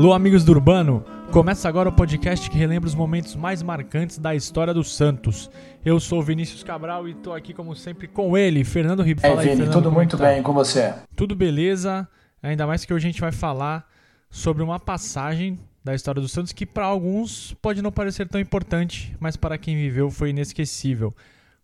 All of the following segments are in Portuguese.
Alô, amigos do Urbano! Começa agora o podcast que relembra os momentos mais marcantes da história do Santos. Eu sou Vinícius Cabral e tô aqui, como sempre, com ele, Fernando Ribeiro. É, Vini, tudo muito tá? bem com você? Tudo beleza, ainda mais que hoje a gente vai falar sobre uma passagem da história do Santos que para alguns pode não parecer tão importante, mas para quem viveu foi inesquecível.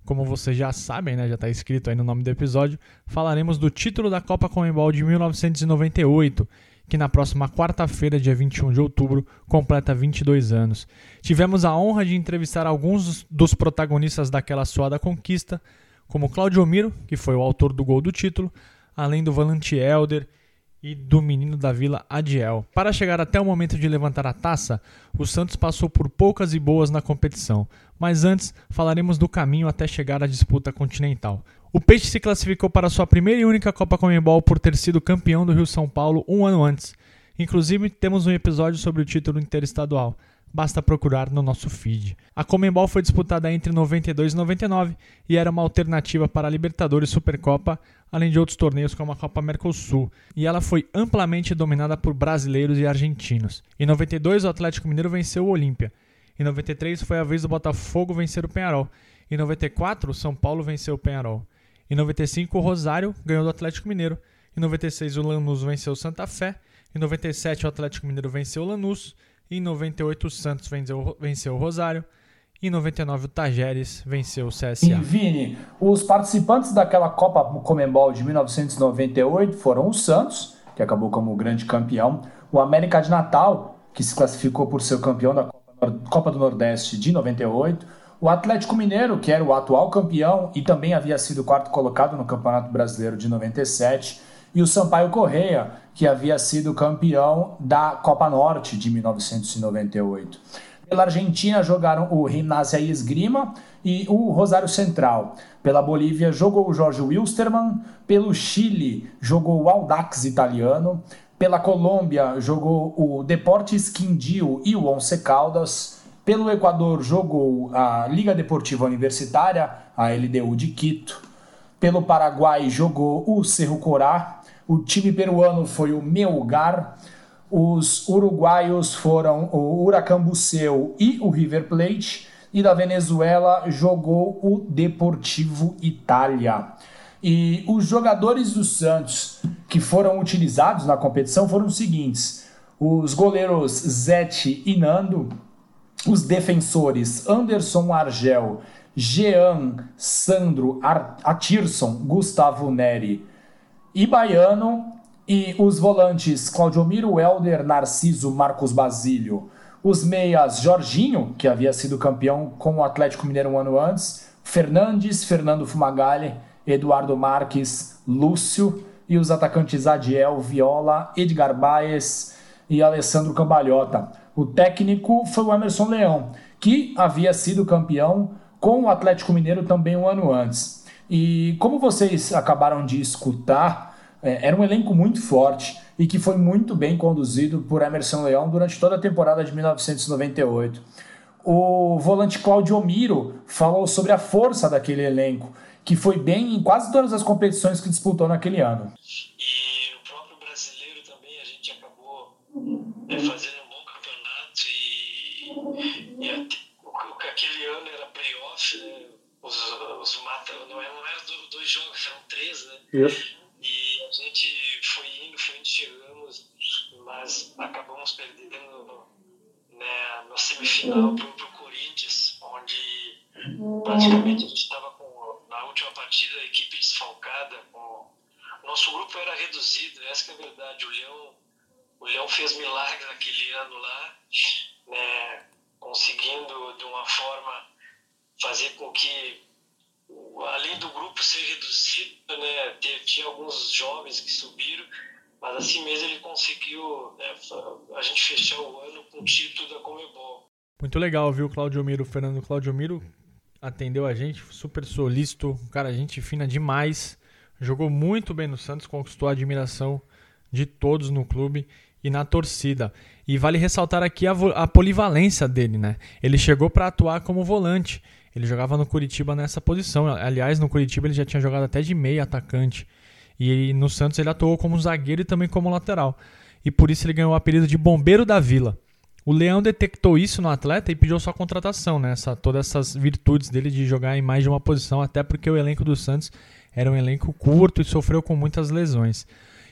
Como vocês já sabem, né, já está escrito aí no nome do episódio, falaremos do título da Copa Comembol de 1998 que na próxima quarta-feira, dia 21 de outubro, completa 22 anos. Tivemos a honra de entrevistar alguns dos protagonistas daquela suada conquista, como Claudio Miro, que foi o autor do gol do título, além do volante Elder e do menino da Vila Adiel. Para chegar até o momento de levantar a taça, o Santos passou por poucas e boas na competição, mas antes falaremos do caminho até chegar à disputa continental. O Peixe se classificou para sua primeira e única Copa Comembol por ter sido campeão do Rio São Paulo um ano antes. Inclusive, temos um episódio sobre o título interestadual. Basta procurar no nosso feed. A Comembol foi disputada entre 92 e 99 e era uma alternativa para a Libertadores Supercopa, além de outros torneios como a Copa Mercosul, e ela foi amplamente dominada por brasileiros e argentinos. Em 92, o Atlético Mineiro venceu o Olímpia. Em 93, foi a vez do Botafogo vencer o Penharol. Em 94, o São Paulo venceu o Penharol. Em 95, o Rosário ganhou do Atlético Mineiro. Em 96, o Lanús venceu o Santa Fé. Em 97, o Atlético Mineiro venceu o Lanús. Em 98, o Santos venceu, venceu o Rosário. Em 99, o Tajeres venceu o CSA. E Vini, os participantes daquela Copa Comembol de 1998 foram o Santos, que acabou como grande campeão, o América de Natal, que se classificou por ser campeão da Copa do Nordeste de 98, o Atlético Mineiro, que era o atual campeão e também havia sido quarto colocado no Campeonato Brasileiro de 97, e o Sampaio Correia, que havia sido campeão da Copa Norte de 1998. Pela Argentina jogaram o Gimnasia e Esgrima e o Rosário Central. Pela Bolívia jogou o Jorge Wilstermann. Pelo Chile jogou o Audax italiano. Pela Colômbia jogou o Deportes Quindío e o Once Caldas. Pelo Equador jogou a Liga Deportiva Universitária, a LDU de Quito. Pelo Paraguai jogou o Cerro Corá. O time peruano foi o Melgar. Os uruguaios foram o Huracán Buceu e o River Plate. E da Venezuela jogou o Deportivo Itália. E os jogadores do Santos que foram utilizados na competição foram os seguintes: os goleiros Zete e Nando, os defensores Anderson Argel, Jean, Sandro, Atirson, Gustavo Neri e Baiano, e os volantes Claudiomiro Helder, Narciso, Marcos Basílio, os meias Jorginho, que havia sido campeão com o Atlético Mineiro um ano antes, Fernandes, Fernando Fumagalli, Eduardo Marques, Lúcio, e os atacantes Adiel, Viola, Edgar Baez e Alessandro Cambalhota. O técnico foi o Emerson Leão, que havia sido campeão com o Atlético Mineiro também um ano antes. E como vocês acabaram de escutar, é, era um elenco muito forte e que foi muito bem conduzido por Emerson Leão durante toda a temporada de 1998. O volante Claudio Miro falou sobre a força daquele elenco, que foi bem em quase todas as competições que disputou naquele ano. E o próprio brasileiro também, a gente acabou é, fazendo e aquele ano era playoff, né? Os, os mata, não, é, não eram dois jogos, eram três, né? Isso. E a gente foi indo, foi indo, chegamos, mas acabamos perdendo né, na semifinal pro, pro Corinthians, onde praticamente a gente estava com, na última partida, a equipe desfalcada. Com, nosso grupo era reduzido, essa é a verdade. O Leão, o Leão fez milagre naquele ano lá, né? conseguindo de uma forma fazer com que além do grupo ser reduzido, né, tinha alguns jovens que subiram, mas assim mesmo ele conseguiu né, a gente fechar o ano com o título da Comebol. Muito legal, viu, Claudio Miro, Fernando Claudio Miro atendeu a gente, super solícito, cara, gente fina demais, jogou muito bem no Santos, conquistou a admiração de todos no clube e na torcida. E vale ressaltar aqui a, a polivalência dele, né? Ele chegou para atuar como volante. Ele jogava no Curitiba nessa posição. Aliás, no Curitiba ele já tinha jogado até de meia atacante. E no Santos ele atuou como zagueiro e também como lateral. e por isso ele ganhou o apelido de Bombeiro da Vila. O Leão detectou isso no atleta e pediu sua contratação, né? Essa, todas essas virtudes dele de jogar em mais de uma posição, até porque o elenco do Santos era um elenco curto e sofreu com muitas lesões.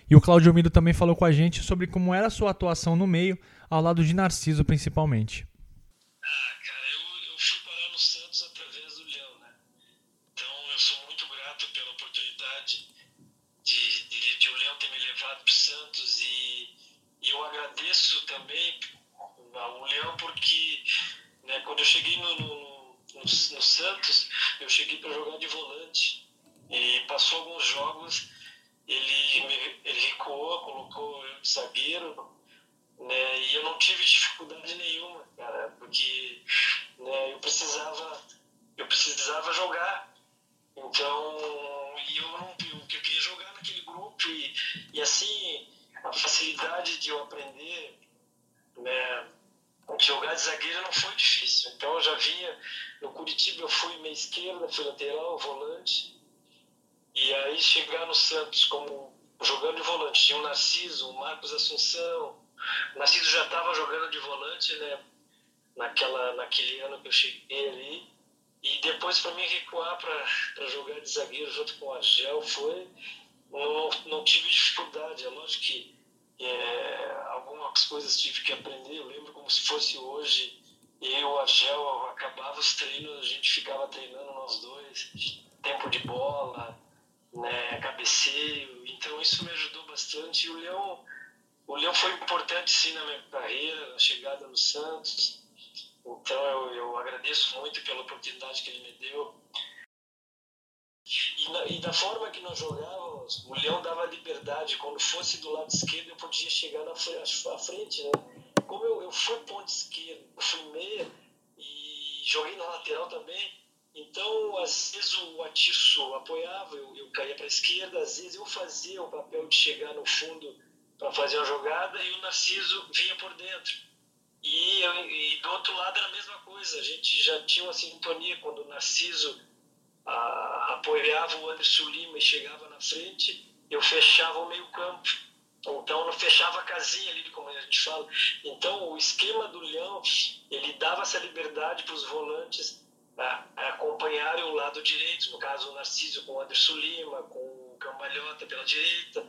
E o Claudio Mido também falou com a gente sobre como era a sua atuação no meio, ao lado de Narciso principalmente. Zagueiro, né, e eu não tive dificuldade nenhuma, cara, porque né, eu precisava eu precisava jogar, então e eu não eu, eu queria jogar naquele grupo e, e assim a facilidade de eu aprender né, jogar de zagueiro não foi difícil. Então eu já vinha, no Curitiba eu fui meia esquerda, fui lateral, volante. E aí chegar no Santos como jogando de volante, tinha o Narciso, o Marcos Assunção. O Narciso já estava jogando de volante, né? Naquela, naquele ano que eu cheguei ali. E depois para mim recuar para jogar de zagueiro junto com o Argel foi. Não, não tive dificuldade. É lógico que é, algumas coisas tive que aprender. Eu lembro como se fosse hoje. Eu Argel acabava os treinos, a gente ficava treinando nós dois, tempo de bola, né, cabeceio. Então isso me ajudou bastante. E o Leão, o Leão foi importante sim na minha carreira, na chegada no Santos. Então eu, eu agradeço muito pela oportunidade que ele me deu. E, na, e, da forma que nós jogávamos, o Leão dava liberdade. Quando fosse do lado esquerdo, eu podia chegar na frente, né? Como eu, eu fui ponto esquerdo, fui meia e joguei na lateral também, então às vezes o Atiço apoiava, eu, eu caía para a esquerda, às vezes eu fazia o papel de chegar no fundo para fazer a jogada e o Narciso vinha por dentro. E, e do outro lado era a mesma coisa, a gente já tinha uma sintonia quando o Narciso a, apoiava o Anderson Lima e chegava na frente, eu fechava o meio campo. Então, não fechava a casinha ali, como a gente fala. Então, o esquema do Leão, ele dava essa liberdade para os volantes a, a acompanharem o lado direito, no caso o Narciso com o Anderson Lima, com o Cambalhota pela direita,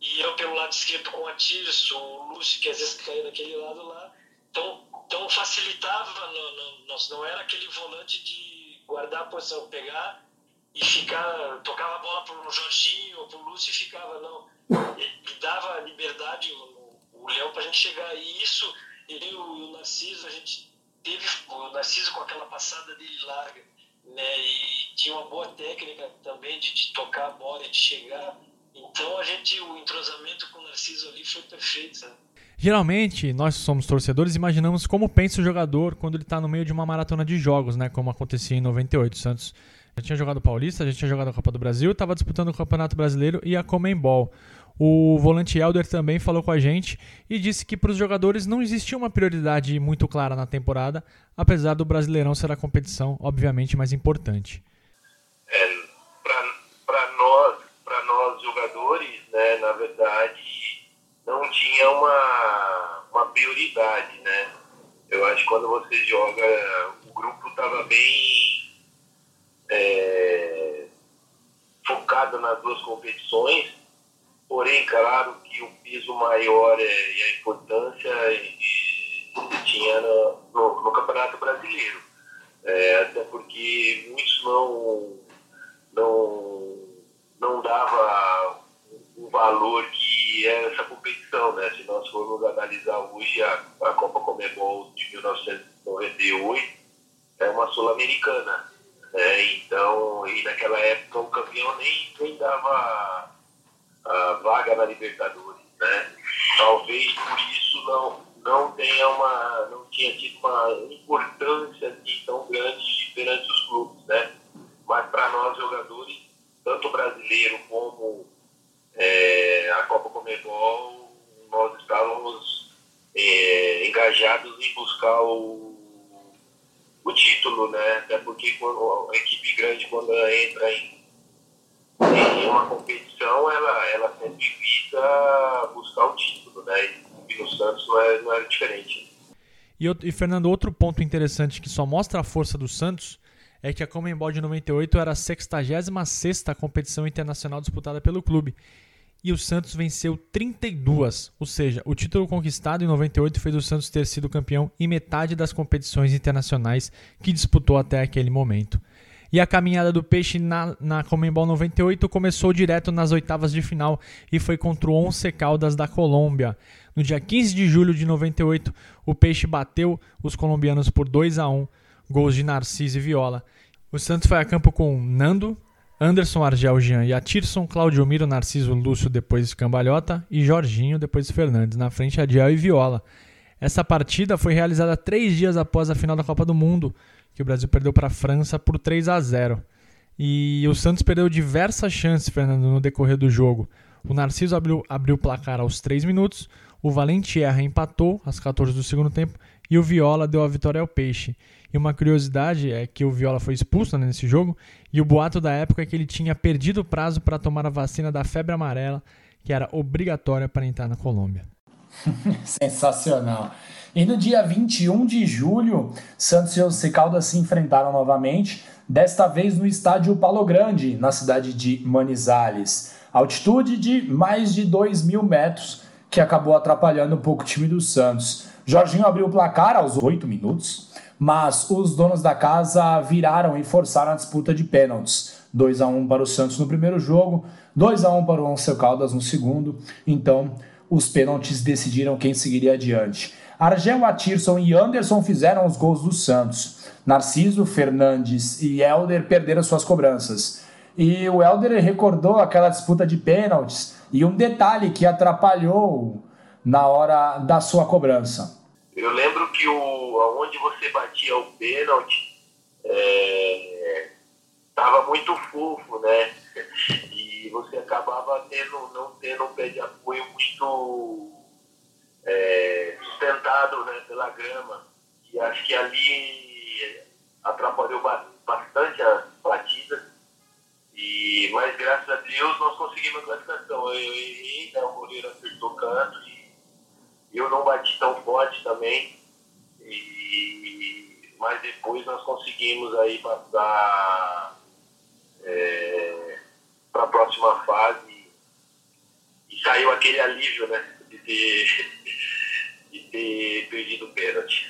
e eu pelo lado esquerdo com o Tirso, o Lúcio, que às vezes caía naquele lado lá. Então, então facilitava, não, não, não era aquele volante de guardar a posição, pegar e ficar, tocava a bola pro Jorginho ou pro Lúcio e ficava, não. Ele dava liberdade, o, o Léo, pra gente chegar. E isso, ele e o, Narciso, a gente teve o Narciso com aquela passada dele larga, né? E tinha uma boa técnica também de, de tocar a bola de chegar. Então a gente, o entrosamento com o Narciso ali foi perfeito, sabe? Geralmente, nós somos torcedores imaginamos como pensa o jogador quando ele está no meio de uma maratona de jogos, né? Como acontecia em 98. O Santos já tinha jogado Paulista, já tinha jogado a Copa do Brasil, estava disputando o Campeonato Brasileiro e a Comembol. O volante Elder também falou com a gente e disse que para os jogadores não existia uma prioridade muito clara na temporada, apesar do Brasileirão ser a competição, obviamente, mais importante. É, para nós, nós jogadores, né, na verdade, não tinha uma, uma prioridade, né? Eu acho que quando você joga, o grupo estava bem é, focado nas duas competições, porém, claro que o peso maior é, e a importância tinha no, no, no, Campeonato Brasileiro. É, até porque muitos não, não, não dava o valor que é essa competição, né? Se nós formos analisar hoje a, a Copa Comebol de 1998, é uma sul-americana, né? Então, e naquela época o campeão nem, nem dava a vaga na Libertadores, né? Talvez por isso não não tenha uma não tinha tido uma importância assim, tão grande perante os clubes, né? Mas para nós jogadores, tanto brasileiro como é, a Copa Comebol, nós estávamos é, engajados em buscar o, o título, né? Até porque quando a equipe grande, quando entra em, em uma competição, ela, ela sempre visa buscar o título, né? e no Santos não era, não era diferente. E, e, Fernando, outro ponto interessante que só mostra a força do Santos é que a Comembol de 98 era a 66 competição internacional disputada pelo clube. E o Santos venceu 32, ou seja, o título conquistado em 98 fez o Santos ter sido campeão em metade das competições internacionais que disputou até aquele momento. E a caminhada do Peixe na, na Comembol 98 começou direto nas oitavas de final e foi contra o Once Caldas da Colômbia. No dia 15 de julho de 98, o Peixe bateu os colombianos por 2 a 1 gols de Narciso e Viola. O Santos foi a campo com Nando, Anderson, Argel, Jean e Atirson, Claudio Miro, Narciso, Lúcio, depois Cambalhota e Jorginho, depois Fernandes, na frente Adiel e Viola. Essa partida foi realizada três dias após a final da Copa do Mundo, que o Brasil perdeu para a França por 3 a 0. E o Santos perdeu diversas chances, Fernando, no decorrer do jogo. O Narciso abriu, abriu o placar aos 3 minutos, o Valentierra empatou às 14 do segundo tempo e o Viola deu a vitória ao Peixe. E uma curiosidade é que o Viola foi expulso né, nesse jogo e o boato da época é que ele tinha perdido o prazo para tomar a vacina da febre amarela, que era obrigatória para entrar na Colômbia. Sensacional. E no dia 21 de julho, Santos e Once Caldas se enfrentaram novamente, desta vez no estádio Palo Grande, na cidade de Manizales. Altitude de mais de 2 mil metros, que acabou atrapalhando um pouco o time do Santos. Jorginho abriu o placar aos 8 minutos, mas os donos da casa viraram e forçaram a disputa de pênaltis. 2 a 1 para o Santos no primeiro jogo, 2 a 1 para o Once Caldas no segundo. Então, os pênaltis decidiram quem seguiria adiante. Argel, Atirson e Anderson fizeram os gols do Santos. Narciso, Fernandes e Helder perderam suas cobranças. E o Helder recordou aquela disputa de pênaltis e um detalhe que atrapalhou na hora da sua cobrança. Eu lembro que o, onde você batia o pênalti estava é, muito fofo, né? E você acabava tendo, não tendo um pé de apoio muito né, pela grama. E acho que ali atrapalhou bastante a batida. E, mas graças a Deus nós conseguimos a classificação. Eu errei, né, o goleiro acertou canto e eu não bati tão forte também. E, mas depois nós conseguimos aí passar é, para a próxima fase e saiu aquele alívio, né? De ter perdido o pênalti.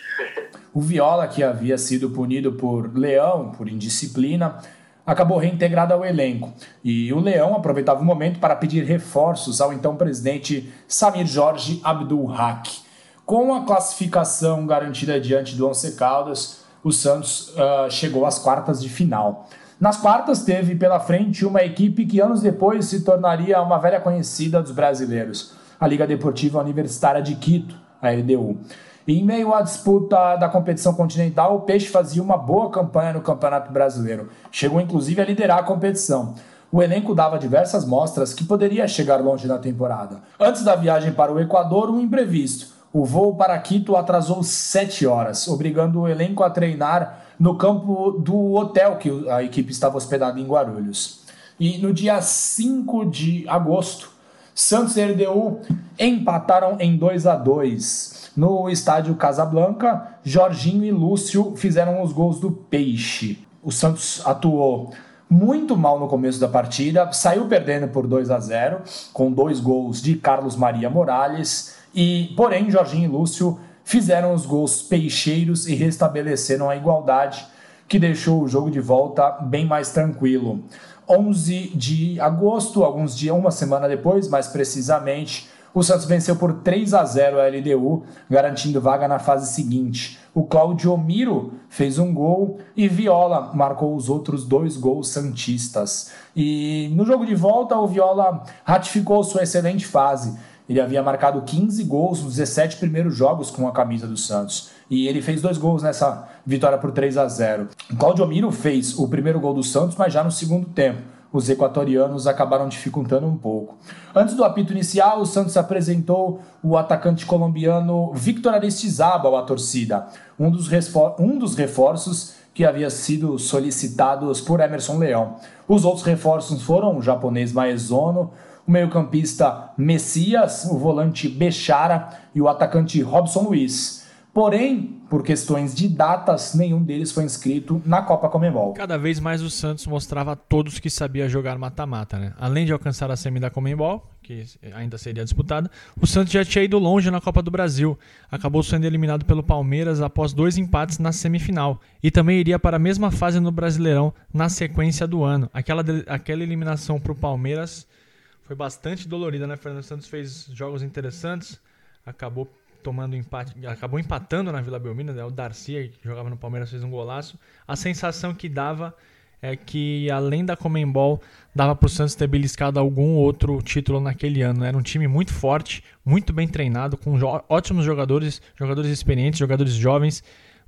o Viola, que havia sido punido por Leão, por indisciplina, acabou reintegrado ao elenco. E o Leão aproveitava o momento para pedir reforços ao então presidente Samir Jorge Abdul Haq. Com a classificação garantida diante do Once Caldas, o Santos uh, chegou às quartas de final. Nas quartas, teve pela frente uma equipe que anos depois se tornaria uma velha conhecida dos brasileiros, a Liga Deportiva Universitária de Quito, a LDU. E em meio à disputa da competição continental, o Peixe fazia uma boa campanha no Campeonato Brasileiro. Chegou inclusive a liderar a competição. O elenco dava diversas mostras que poderia chegar longe na temporada. Antes da viagem para o Equador, um imprevisto. O voo para Quito atrasou sete horas, obrigando o elenco a treinar no campo do hotel que a equipe estava hospedada em Guarulhos. E no dia 5 de agosto, Santos e LDU empataram em 2 a 2 No estádio Casablanca, Jorginho e Lúcio fizeram os gols do Peixe. O Santos atuou muito mal no começo da partida, saiu perdendo por 2 a 0 com dois gols de Carlos Maria Morales, e porém Jorginho e Lúcio fizeram os gols peixeiros e restabeleceram a igualdade, que deixou o jogo de volta bem mais tranquilo. 11 de agosto, alguns dias, uma semana depois, mais precisamente, o Santos venceu por 3 a 0 a LDU, garantindo vaga na fase seguinte. O Claudio Miro fez um gol e Viola marcou os outros dois gols santistas. E no jogo de volta, o Viola ratificou sua excelente fase. Ele havia marcado 15 gols nos 17 primeiros jogos com a camisa do Santos. E ele fez dois gols nessa vitória por 3 a 0. O Claudio Miro fez o primeiro gol do Santos, mas já no segundo tempo. Os equatorianos acabaram dificultando um pouco. Antes do apito inicial, o Santos apresentou o atacante colombiano Victor Aristizabal à torcida, um dos, um dos reforços que havia sido solicitados por Emerson Leão. Os outros reforços foram o japonês Maezono, o meio-campista Messias, o volante Bechara e o atacante Robson Luiz. Porém, por questões de datas, nenhum deles foi inscrito na Copa Comembol. Cada vez mais o Santos mostrava a todos que sabia jogar mata-mata, né? Além de alcançar a semi da Comembol, que ainda seria disputada, o Santos já tinha ido longe na Copa do Brasil. Acabou sendo eliminado pelo Palmeiras após dois empates na semifinal. E também iria para a mesma fase no Brasileirão na sequência do ano. Aquela, aquela eliminação para o Palmeiras foi bastante dolorida, né? Fernando Santos fez jogos interessantes, acabou tomando empate, acabou empatando na Vila Belmiro, né? O Darcy, que jogava no Palmeiras, fez um golaço. A sensação que dava é que além da Comembol, dava para o Santos ter beliscado algum outro título naquele ano. Era um time muito forte, muito bem treinado, com ótimos jogadores, jogadores experientes, jogadores jovens.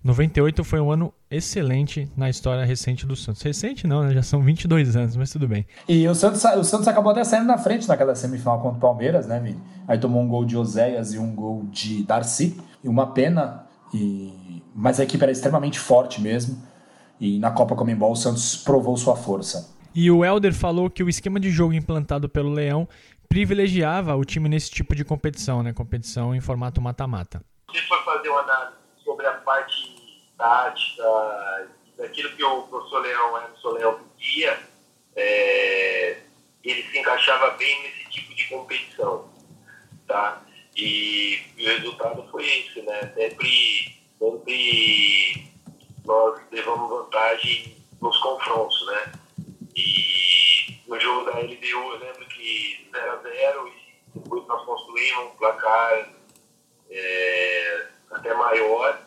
98 foi um ano excelente na história recente do Santos. Recente não, né? já são 22 anos, mas tudo bem. E o Santos, o Santos acabou até saindo na frente naquela semifinal contra o Palmeiras, né, Vini? Aí tomou um gol de Oséias e um gol de Darcy. E uma pena, e... mas a equipe era extremamente forte mesmo. E na Copa Comembol o Santos provou sua força. E o Helder falou que o esquema de jogo implantado pelo Leão privilegiava o time nesse tipo de competição, né? Competição em formato mata-mata. Se for fazer uma análise sobre a parte tática, daquilo que o professor Leão, Emerson Leão pedia, é, ele se encaixava bem nesse tipo de competição, tá? E, e o resultado foi esse, né? Sempre, sempre nós levamos vantagem nos confrontos, né? E no jogo da LDU eu lembro que 0x0 e depois nós construímos um placar é, até maior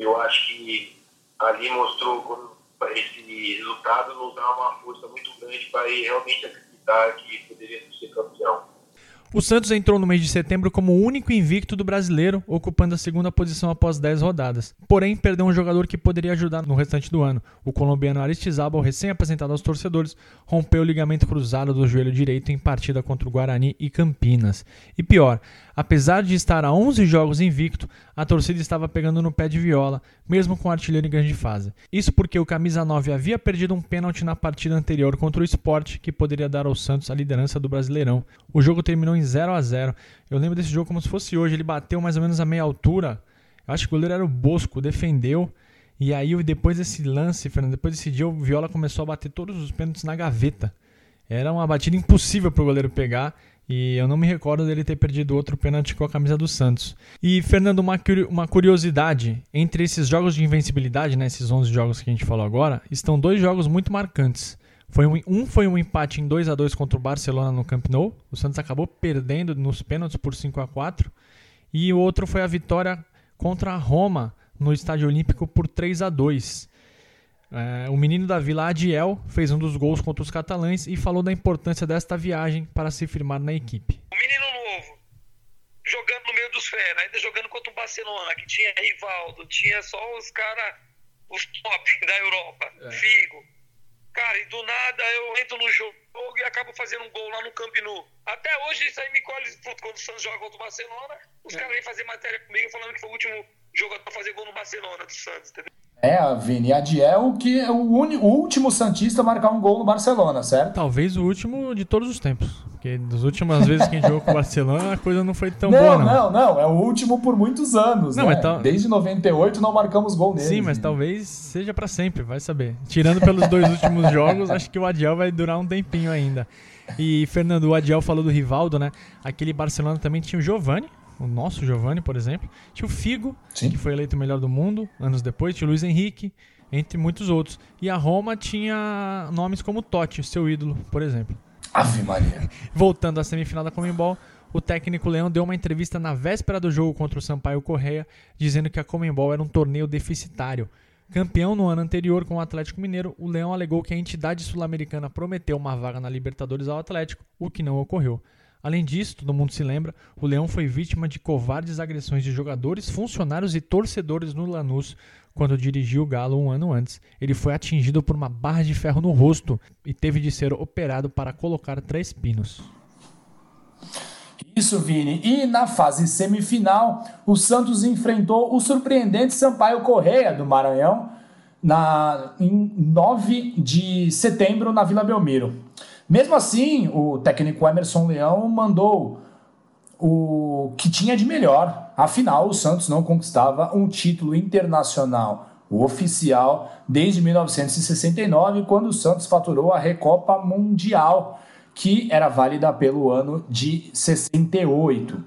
eu acho que ali mostrou esse resultado nos dá uma força muito grande para realmente acreditar que poderíamos ser campeão. O Santos entrou no mês de setembro como o único invicto do brasileiro, ocupando a segunda posição após 10 rodadas. Porém, perdeu um jogador que poderia ajudar no restante do ano. O colombiano Aristizábal, recém-apresentado aos torcedores, rompeu o ligamento cruzado do joelho direito em partida contra o Guarani e Campinas. E pior, apesar de estar a 11 jogos invicto, a torcida estava pegando no pé de viola, mesmo com o artilheiro em grande fase. Isso porque o camisa 9 havia perdido um pênalti na partida anterior contra o Sport, que poderia dar ao Santos a liderança do Brasileirão. O jogo terminou em 0 a 0. Eu lembro desse jogo como se fosse hoje, ele bateu mais ou menos a meia altura. Eu acho que o goleiro era o Bosco, defendeu. E aí depois desse lance, Fernando, depois desse dia o Viola começou a bater todos os pênaltis na gaveta. Era uma batida impossível para o goleiro pegar. E eu não me recordo dele ter perdido outro pênalti com a camisa do Santos. E, Fernando, uma, uma curiosidade: entre esses jogos de invencibilidade, né, esses 11 jogos que a gente falou agora, estão dois jogos muito marcantes. Foi um, um foi um empate em 2 a 2 contra o Barcelona no Camp Nou. O Santos acabou perdendo nos pênaltis por 5 a 4 E o outro foi a vitória contra a Roma no Estádio Olímpico por 3 a 2 é, o menino da Vila Adiel fez um dos gols contra os catalães e falou da importância desta viagem para se firmar na equipe. O menino novo, jogando no meio dos fera, ainda jogando contra o Barcelona, que tinha Rivaldo, tinha só os caras, os top da Europa, é. Figo. Cara, e do nada eu entro no jogo e acabo fazendo um gol lá no Camp Nou. Até hoje isso aí me colhe quando o Santos joga contra o Barcelona, os é. caras vêm fazer matéria comigo falando que foi o último jogador a fazer gol no Barcelona do Santos, entendeu? É, a Vini Adiel, que é o, o último Santista a marcar um gol no Barcelona, certo? Talvez o último de todos os tempos. Porque das últimas vezes que a gente jogou com o Barcelona, a coisa não foi tão não, boa, não. Não, não, é o último por muitos anos, não, né? Tal... Desde 98 não marcamos gol nele. Sim, mas Vini. talvez seja para sempre, vai saber. Tirando pelos dois últimos jogos, acho que o Adiel vai durar um tempinho ainda. E, Fernando, o Adiel falou do Rivaldo, né? Aquele Barcelona também tinha o Giovani, o nosso Giovanni, por exemplo. Tinha o Figo, Sim. que foi eleito o melhor do mundo anos depois. Tinha o Luiz Henrique, entre muitos outros. E a Roma tinha nomes como Totti, seu ídolo, por exemplo. Ave Maria. Voltando à semifinal da Comembol, o técnico Leão deu uma entrevista na véspera do jogo contra o Sampaio Correia, dizendo que a Comembol era um torneio deficitário. Campeão no ano anterior com o Atlético Mineiro, o Leão alegou que a entidade sul-americana prometeu uma vaga na Libertadores ao Atlético, o que não ocorreu. Além disso, todo mundo se lembra, o Leão foi vítima de covardes agressões de jogadores, funcionários e torcedores no Lanús quando dirigiu o Galo um ano antes. Ele foi atingido por uma barra de ferro no rosto e teve de ser operado para colocar três pinos. Isso, Vini. E na fase semifinal, o Santos enfrentou o surpreendente Sampaio Correia do Maranhão na, em 9 de setembro na Vila Belmiro. Mesmo assim, o técnico Emerson Leão mandou o que tinha de melhor. Afinal, o Santos não conquistava um título internacional oficial desde 1969, quando o Santos faturou a Recopa Mundial, que era válida pelo ano de 68.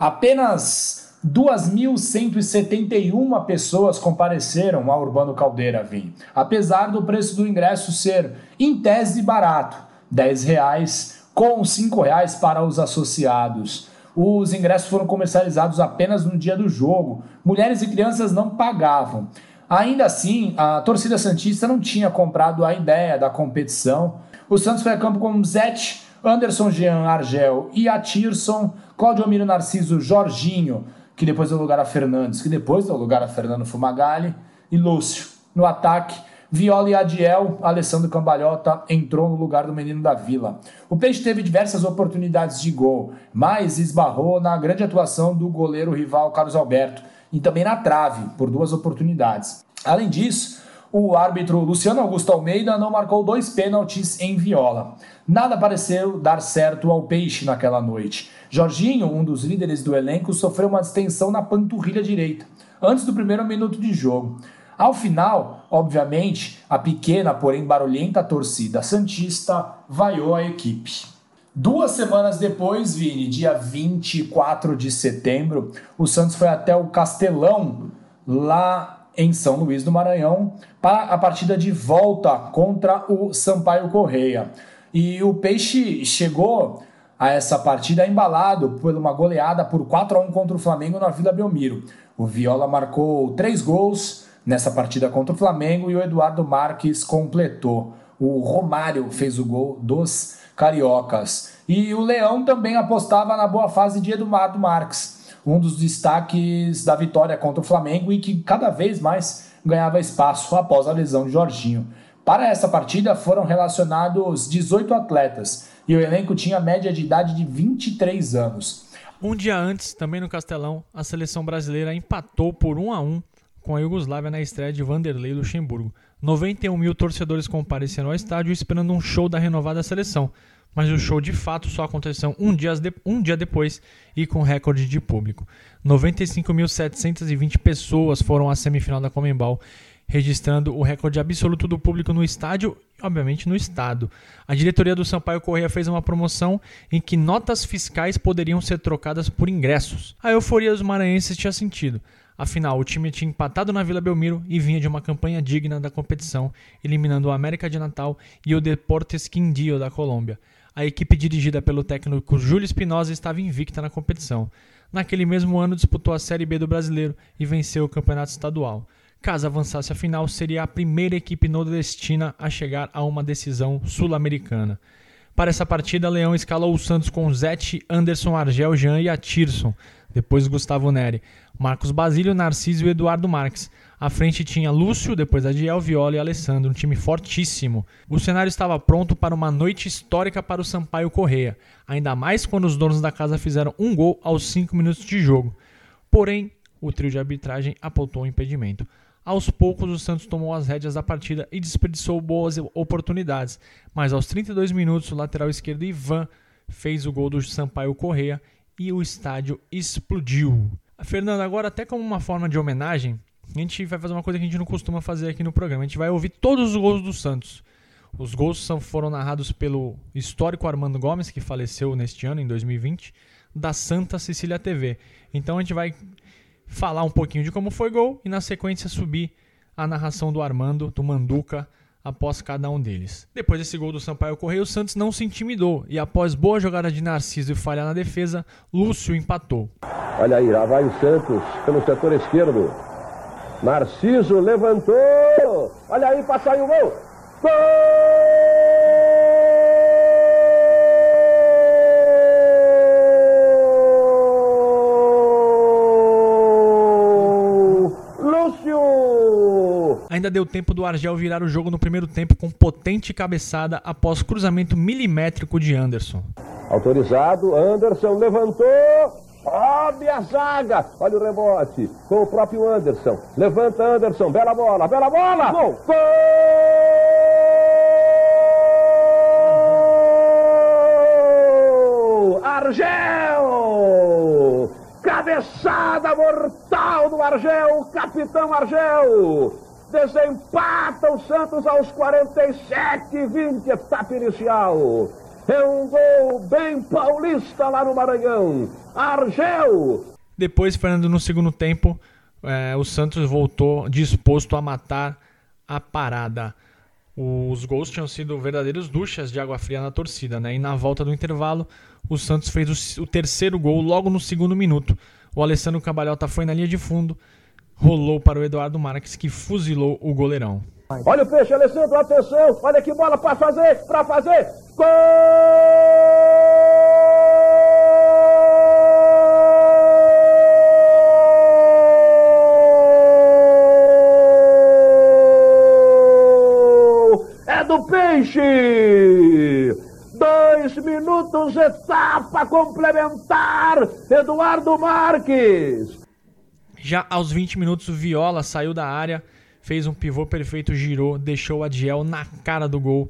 Apenas 2.171 pessoas compareceram ao Urbano Caldeira Vim, apesar do preço do ingresso ser, em tese, barato, R$ 10,00 com R$ 5,00 para os associados. Os ingressos foram comercializados apenas no dia do jogo. Mulheres e crianças não pagavam. Ainda assim, a torcida Santista não tinha comprado a ideia da competição. O Santos foi a campo com Zete, Anderson Jean Argel e Atirson, Claudio Miro Narciso Jorginho, que depois deu lugar a Fernandes, que depois deu lugar a Fernando Fumagalli, e Lúcio. No ataque, Viola e Adiel, Alessandro Cambalhota entrou no lugar do menino da Vila. O Peixe teve diversas oportunidades de gol, mas esbarrou na grande atuação do goleiro rival Carlos Alberto, e também na trave, por duas oportunidades. Além disso, o árbitro Luciano Augusto Almeida não marcou dois pênaltis em viola. Nada pareceu dar certo ao Peixe naquela noite. Jorginho, um dos líderes do elenco, sofreu uma distensão na panturrilha direita, antes do primeiro minuto de jogo. Ao final, obviamente, a pequena, porém barulhenta torcida Santista vaiou a equipe. Duas semanas depois, Vini, dia 24 de setembro, o Santos foi até o Castelão, lá em São Luís do Maranhão, para a partida de volta contra o Sampaio Correia. E o Peixe chegou a essa partida embalado por uma goleada por 4 a 1 contra o Flamengo na Vila Belmiro. O Viola marcou três gols nessa partida contra o Flamengo e o Eduardo Marques completou. O Romário fez o gol dos cariocas. E o Leão também apostava na boa fase de Eduardo Marques, um dos destaques da vitória contra o Flamengo e que cada vez mais ganhava espaço após a lesão de Jorginho. Para essa partida foram relacionados 18 atletas e o elenco tinha média de idade de 23 anos. Um dia antes, também no Castelão, a seleção brasileira empatou por 1 a 1 com a Iugoslávia na estreia de Vanderlei Luxemburgo. 91 mil torcedores compareceram ao estádio esperando um show da renovada seleção, mas o show de fato só aconteceu um dia, de, um dia depois e com recorde de público. 95.720 pessoas foram à semifinal da Comembol, registrando o recorde absoluto do público no estádio e, obviamente, no estado. A diretoria do Sampaio Correia fez uma promoção em que notas fiscais poderiam ser trocadas por ingressos. A euforia dos maranhenses tinha sentido. Afinal, o time tinha empatado na Vila Belmiro e vinha de uma campanha digna da competição, eliminando o América de Natal e o Deportes Quindío da Colômbia. A equipe dirigida pelo técnico Júlio Espinosa estava invicta na competição. Naquele mesmo ano, disputou a Série B do Brasileiro e venceu o Campeonato Estadual. Caso avançasse a final, seria a primeira equipe nordestina a chegar a uma decisão sul-americana. Para essa partida, Leão escalou o Santos com Zete, Anderson Argel, Jean e Atirson, depois Gustavo Neri, Marcos Basílio, Narciso e Eduardo Marques. À frente tinha Lúcio, depois Adiel, Viola e Alessandro, um time fortíssimo. O cenário estava pronto para uma noite histórica para o Sampaio Correia, ainda mais quando os donos da casa fizeram um gol aos 5 minutos de jogo. Porém, o trio de arbitragem apontou o impedimento. Aos poucos, o Santos tomou as rédeas da partida e desperdiçou boas oportunidades, mas aos 32 minutos, o lateral esquerdo Ivan fez o gol do Sampaio Correia e o estádio explodiu. Fernando, agora até como uma forma de homenagem, a gente vai fazer uma coisa que a gente não costuma fazer aqui no programa. A gente vai ouvir todos os gols do Santos. Os gols são, foram narrados pelo histórico Armando Gomes, que faleceu neste ano, em 2020, da Santa Cecília TV. Então a gente vai falar um pouquinho de como foi gol e na sequência subir a narração do Armando, do Manduca, após cada um deles. Depois desse gol do Sampaio Correia, o Santos não se intimidou e após boa jogada de Narciso e falha na defesa, Lúcio empatou. Olha aí, lá vai o Santos pelo setor esquerdo. Narciso levantou. Olha aí, passa aí o gol. Gol! Ainda deu tempo do Argel virar o jogo no primeiro tempo com potente cabeçada após cruzamento milimétrico de Anderson. Autorizado, Anderson levantou. Sobe a zaga. Olha o rebote com o próprio Anderson. Levanta Anderson. Bela bola, bela bola. Gol. Gol! Argel! Cabeçada mortal do Argel, capitão Argel! Desempata o Santos aos 47 20, etapa inicial. É um gol bem paulista lá no Maranhão. Argel! Depois, Fernando, no segundo tempo, é, o Santos voltou disposto a matar a parada. Os gols tinham sido verdadeiros duchas de água fria na torcida, né? E na volta do intervalo, o Santos fez o, o terceiro gol logo no segundo minuto. O Alessandro Cabalhota foi na linha de fundo, rolou para o Eduardo Marques, que fuzilou o goleirão. Olha o peixe, Alessandro, atenção! Olha que bola para fazer, para fazer! Gol! do Peixe. Dois minutos, etapa complementar. Eduardo Marques. Já aos 20 minutos, o Viola saiu da área, fez um pivô perfeito, girou, deixou o Adiel na cara do gol.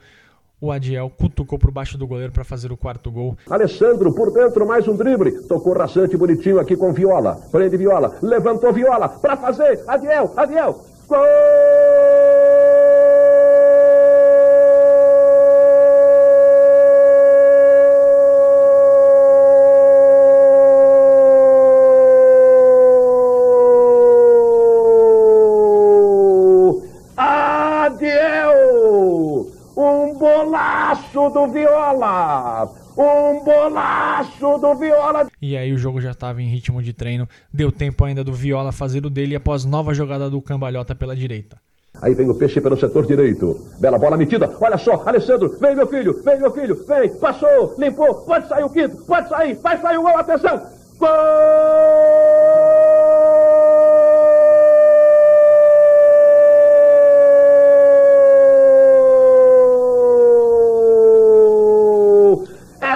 O Adiel cutucou por baixo do goleiro para fazer o quarto gol. Alessandro por dentro, mais um drible. Tocou raçante bonitinho aqui com Viola. Prende Viola, levantou Viola para fazer. Adiel, Adiel. Gol! Do Viola! Um bolaço do Viola! E aí o jogo já estava em ritmo de treino. Deu tempo ainda do Viola fazer o dele após nova jogada do Cambalhota pela direita. Aí vem o peixe pelo setor direito. Bela bola metida. Olha só, Alessandro. Vem, meu filho. Vem, meu filho. Vem. Passou. Limpou. Pode sair o quinto. Pode sair. Vai sair o gol. Atenção. Gol!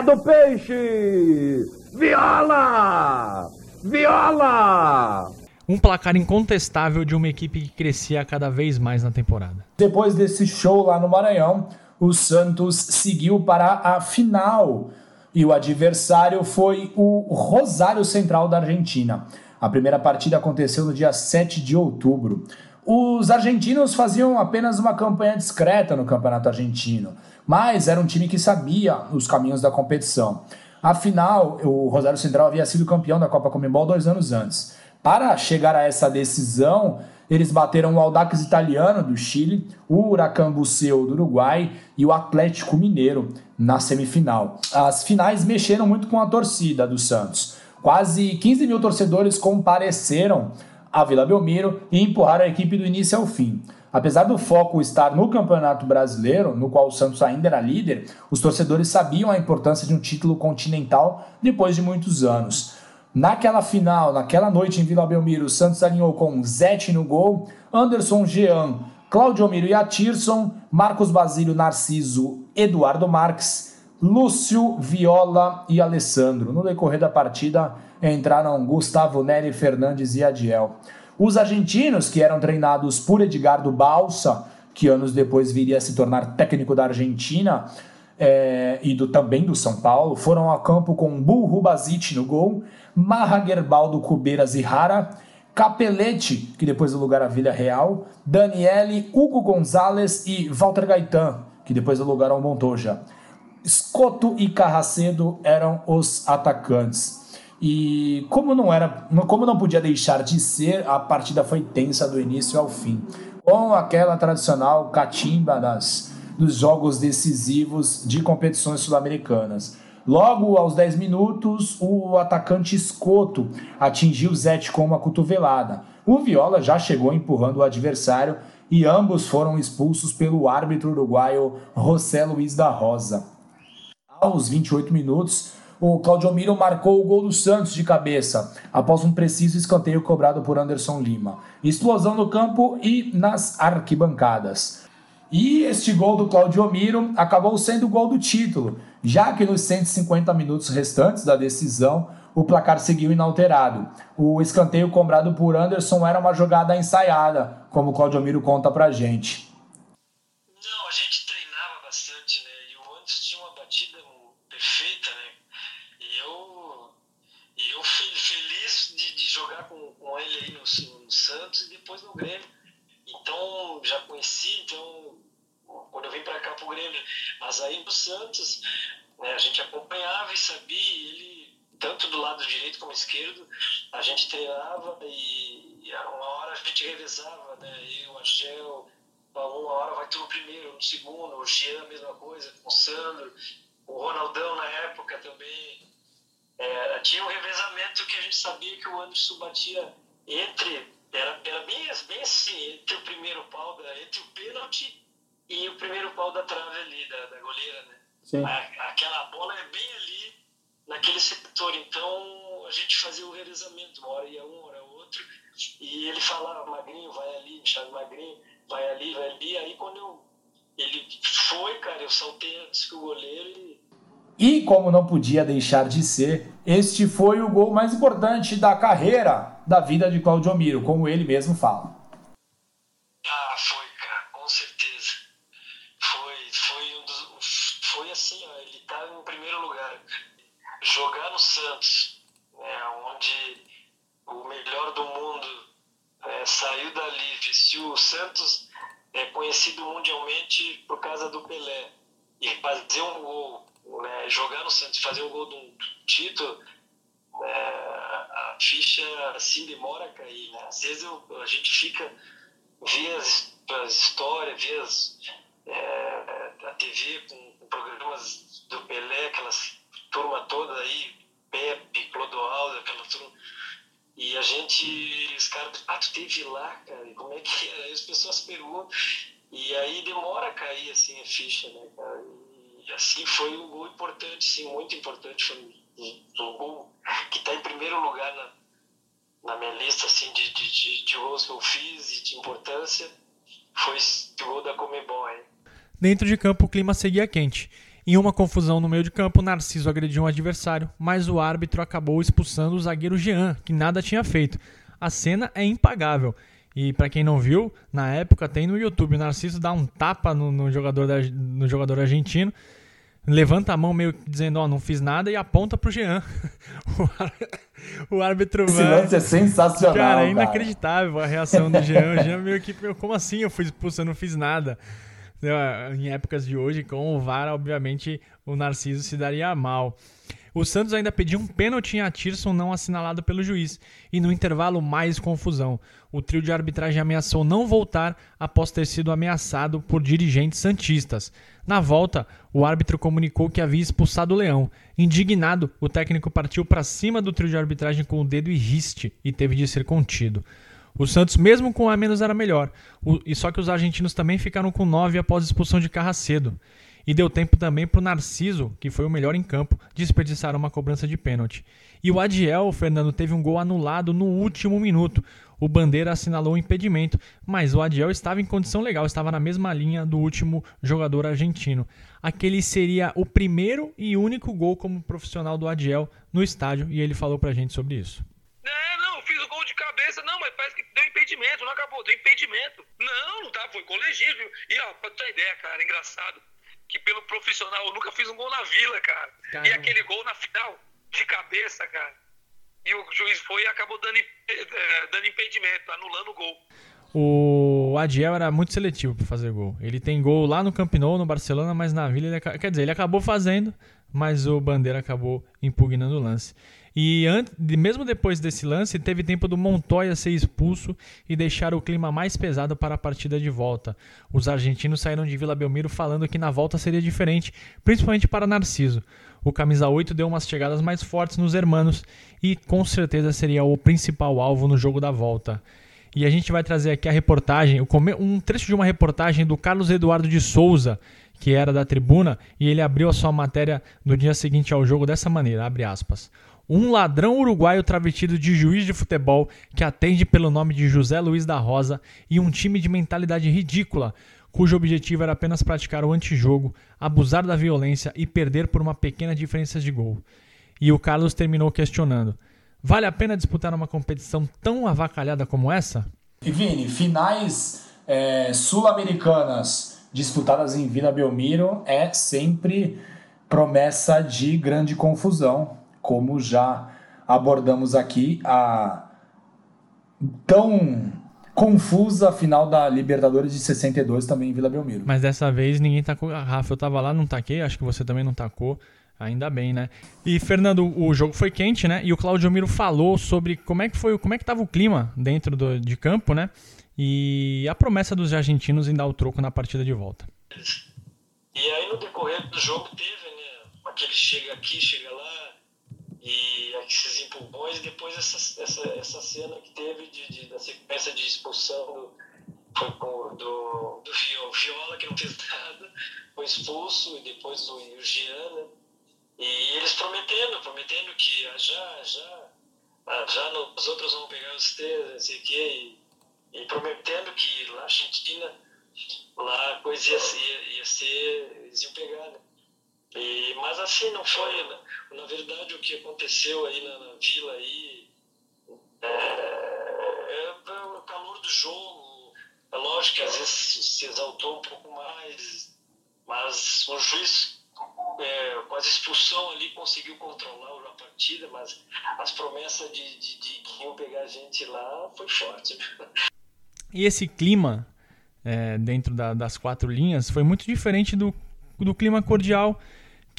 Do peixe! Viola! Viola! Um placar incontestável de uma equipe que crescia cada vez mais na temporada. Depois desse show lá no Maranhão, o Santos seguiu para a final e o adversário foi o Rosário Central da Argentina. A primeira partida aconteceu no dia 7 de outubro. Os argentinos faziam apenas uma campanha discreta no Campeonato Argentino mas era um time que sabia os caminhos da competição. Afinal, o Rosário Central havia sido campeão da Copa Comembol dois anos antes. Para chegar a essa decisão, eles bateram o Audax Italiano do Chile, o Huracan Buceu do Uruguai e o Atlético Mineiro na semifinal. As finais mexeram muito com a torcida do Santos. Quase 15 mil torcedores compareceram à Vila Belmiro e empurraram a equipe do início ao fim. Apesar do foco estar no Campeonato Brasileiro, no qual o Santos ainda era líder, os torcedores sabiam a importância de um título continental depois de muitos anos. Naquela final, naquela noite em Vila Belmiro, o Santos alinhou com Zete no gol, Anderson Jean, Claudio Miro e Atirson, Marcos Basílio, Narciso, Eduardo Marques, Lúcio, Viola e Alessandro. No decorrer da partida entraram Gustavo Neri, Fernandes e Adiel. Os argentinos, que eram treinados por Edgardo Balsa, que anos depois viria a se tornar técnico da Argentina é, e do, também do São Paulo, foram a campo com Burro Bazic no gol, Marra Gerbaldo Cubeiras e Rara, Capelete, que depois deu lugar à Vila Real, Daniele, Hugo Gonzalez e Walter Gaetan, que depois deu lugar ao Montoja. Scotto e Carracedo eram os atacantes. E como não era, como não podia deixar de ser, a partida foi tensa do início ao fim, com aquela tradicional catimba das, dos jogos decisivos de competições sul-americanas. Logo aos 10 minutos, o atacante Escoto atingiu Zete com uma cotovelada. O Viola já chegou empurrando o adversário e ambos foram expulsos pelo árbitro uruguaio José Luiz da Rosa. Aos 28 minutos, o Claudio Miro marcou o gol do Santos de cabeça, após um preciso escanteio cobrado por Anderson Lima. Explosão no campo e nas arquibancadas. E este gol do Claudio Miro acabou sendo o gol do título, já que nos 150 minutos restantes da decisão, o placar seguiu inalterado. O escanteio cobrado por Anderson era uma jogada ensaiada, como o Claudio Miro conta pra gente. Não, a gente treinava bastante, né? E o Anderson tinha uma batida perfeita, né? E eu jogar com, com ele aí no, no Santos e depois no Grêmio. Então, já conheci, então, quando eu vim para cá pro Grêmio. Mas aí no Santos, né, a gente acompanhava e sabia, ele, tanto do lado direito como esquerdo, a gente treinava e, e uma hora a gente revezava, né? Eu, a Gel, uma hora vai tu no primeiro, no segundo, o Jean, a mesma coisa, com o Sandro, o Ronaldão na época também. É, tinha um revezamento que a gente sabia que o Anderson batia entre, era, era bem, bem assim, entre o primeiro pau, da, entre o pênalti e o primeiro pau da trave ali, da, da goleira, né? Sim. A, aquela bola é bem ali, naquele setor, então a gente fazia o revezamento, uma hora ia um, uma hora outro, e ele falava, Magrinho, vai ali, chama Magrinho, vai ali, vai ali, aí quando eu, ele foi, cara, eu saltei antes que o goleiro e e como não podia deixar de ser, este foi o gol mais importante da carreira da vida de Claudio Miro, como ele mesmo fala. Ah, foi, cara, com certeza. Foi, foi, um dos, foi assim, ó, ele tá em primeiro lugar. Jogar no Santos, né, onde o melhor do mundo é, saiu dali, vestiu o Santos é conhecido mundialmente por causa do Pelé e fazer um gol né, jogar no Santos, fazer o gol de um título, né, a ficha assim demora a cair. Né? Às vezes eu, a gente fica, vê as, as histórias, vê as, é, a TV com, com, programas do Pelé, aquelas turma toda aí, Pepe, Clodoaldo, aquela turma. E a gente, os caras, ah, tu teve lá, cara, que as pessoas perguntam, e aí demora a cair assim a ficha, né, cara? E assim foi um gol importante, sim, muito importante. Foi um, gol que está em primeiro lugar na, na minha lista assim, de, de, de, de gols que eu fiz e de importância. Foi o gol da Comebol. Hein? Dentro de campo, o clima seguia quente. Em uma confusão no meio de campo, Narciso agrediu um adversário, mas o árbitro acabou expulsando o zagueiro Jean, que nada tinha feito. A cena é impagável. E para quem não viu, na época tem no YouTube, o Narciso dá um tapa no, no jogador, da, no jogador argentino levanta a mão meio dizendo, ó, oh, não fiz nada e aponta pro Jean. o árbitro Esse vai... lance é sensacional, cara. é inacreditável cara. a reação do Jean. O Jean meio que, como assim eu fui expulso, eu não fiz nada. Em épocas de hoje, com o VAR, obviamente, o Narciso se daria mal. O Santos ainda pediu um pênalti em Atirson não assinalado pelo juiz. E no intervalo, mais confusão. O trio de arbitragem ameaçou não voltar após ter sido ameaçado por dirigentes santistas. Na volta, o árbitro comunicou que havia expulsado o Leão. Indignado, o técnico partiu para cima do trio de arbitragem com o dedo e riste e teve de ser contido. O Santos, mesmo com a menos, era melhor. O, e só que os argentinos também ficaram com 9 após a expulsão de Carracedo. E deu tempo também para o Narciso, que foi o melhor em campo, desperdiçar uma cobrança de pênalti. E o Adiel, Fernando, teve um gol anulado no último minuto. O Bandeira assinalou o impedimento, mas o Adiel estava em condição legal, estava na mesma linha do último jogador argentino. Aquele seria o primeiro e único gol como profissional do Adiel no estádio, e ele falou pra gente sobre isso. É, não, fiz o gol de cabeça, não, mas parece que deu impedimento, não acabou, deu impedimento. Não, não tá, foi legítimo. E ó, pra ter ideia, cara, engraçado que pelo profissional eu nunca fiz um gol na vila, cara. Caramba. E aquele gol na final, de cabeça, cara. E o juiz foi e acabou dando, eh, dando impedimento, anulando o gol. O Adiel era muito seletivo para fazer gol. Ele tem gol lá no Camp Nou, no Barcelona, mas na Vila ele, quer dizer, ele acabou fazendo, mas o Bandeira acabou impugnando o lance. E mesmo depois desse lance, teve tempo do Montoya ser expulso e deixar o clima mais pesado para a partida de volta. Os argentinos saíram de Vila Belmiro falando que na volta seria diferente, principalmente para Narciso. O camisa 8 deu umas chegadas mais fortes nos hermanos e com certeza seria o principal alvo no jogo da volta. E a gente vai trazer aqui a reportagem, um trecho de uma reportagem do Carlos Eduardo de Souza, que era da tribuna, e ele abriu a sua matéria no dia seguinte ao jogo dessa maneira, abre aspas um ladrão uruguaio travestido de juiz de futebol que atende pelo nome de José Luiz da Rosa e um time de mentalidade ridícula, cujo objetivo era apenas praticar o antijogo, abusar da violência e perder por uma pequena diferença de gol. E o Carlos terminou questionando: Vale a pena disputar uma competição tão avacalhada como essa? E Vini, finais é, sul-americanas disputadas em Vila Belmiro é sempre promessa de grande confusão como já abordamos aqui, a, tão confusa final da Libertadores de 62 também em Vila Belmiro. Mas dessa vez ninguém tacou a Rafa. Eu tava lá, não taquei, acho que você também não tacou. Ainda bem, né? E Fernando, o jogo foi quente, né? E o Claudio Miro falou sobre como é que foi, como é que tava o clima dentro do, de campo, né? E a promessa dos argentinos em dar o troco na partida de volta. E aí no decorrer do jogo teve, né? Aquele chega aqui, chega lá, e esses empurrões, e depois essa, essa, essa cena que teve de, de da sequência de expulsão do, do, do Viola, que não fez nada, foi expulso, e depois o, Gian, né? E eles prometendo, prometendo que ah, já, já, ah, já nos outros vão pegar os três, não sei o quê, e, e prometendo que lá na Argentina, lá a coisa ia, ia, ia ser, eles iam pegar, né? E, mas assim não foi, na, na verdade o que aconteceu aí na, na vila aí, é, é, é, o calor do jogo, é lógico que às vezes se exaltou um pouco mais, mas o juiz é, com a expulsão ali conseguiu controlar a partida, mas as promessas de, de, de que iam pegar a gente lá foi forte. E esse clima é, dentro da, das quatro linhas foi muito diferente do, do clima cordial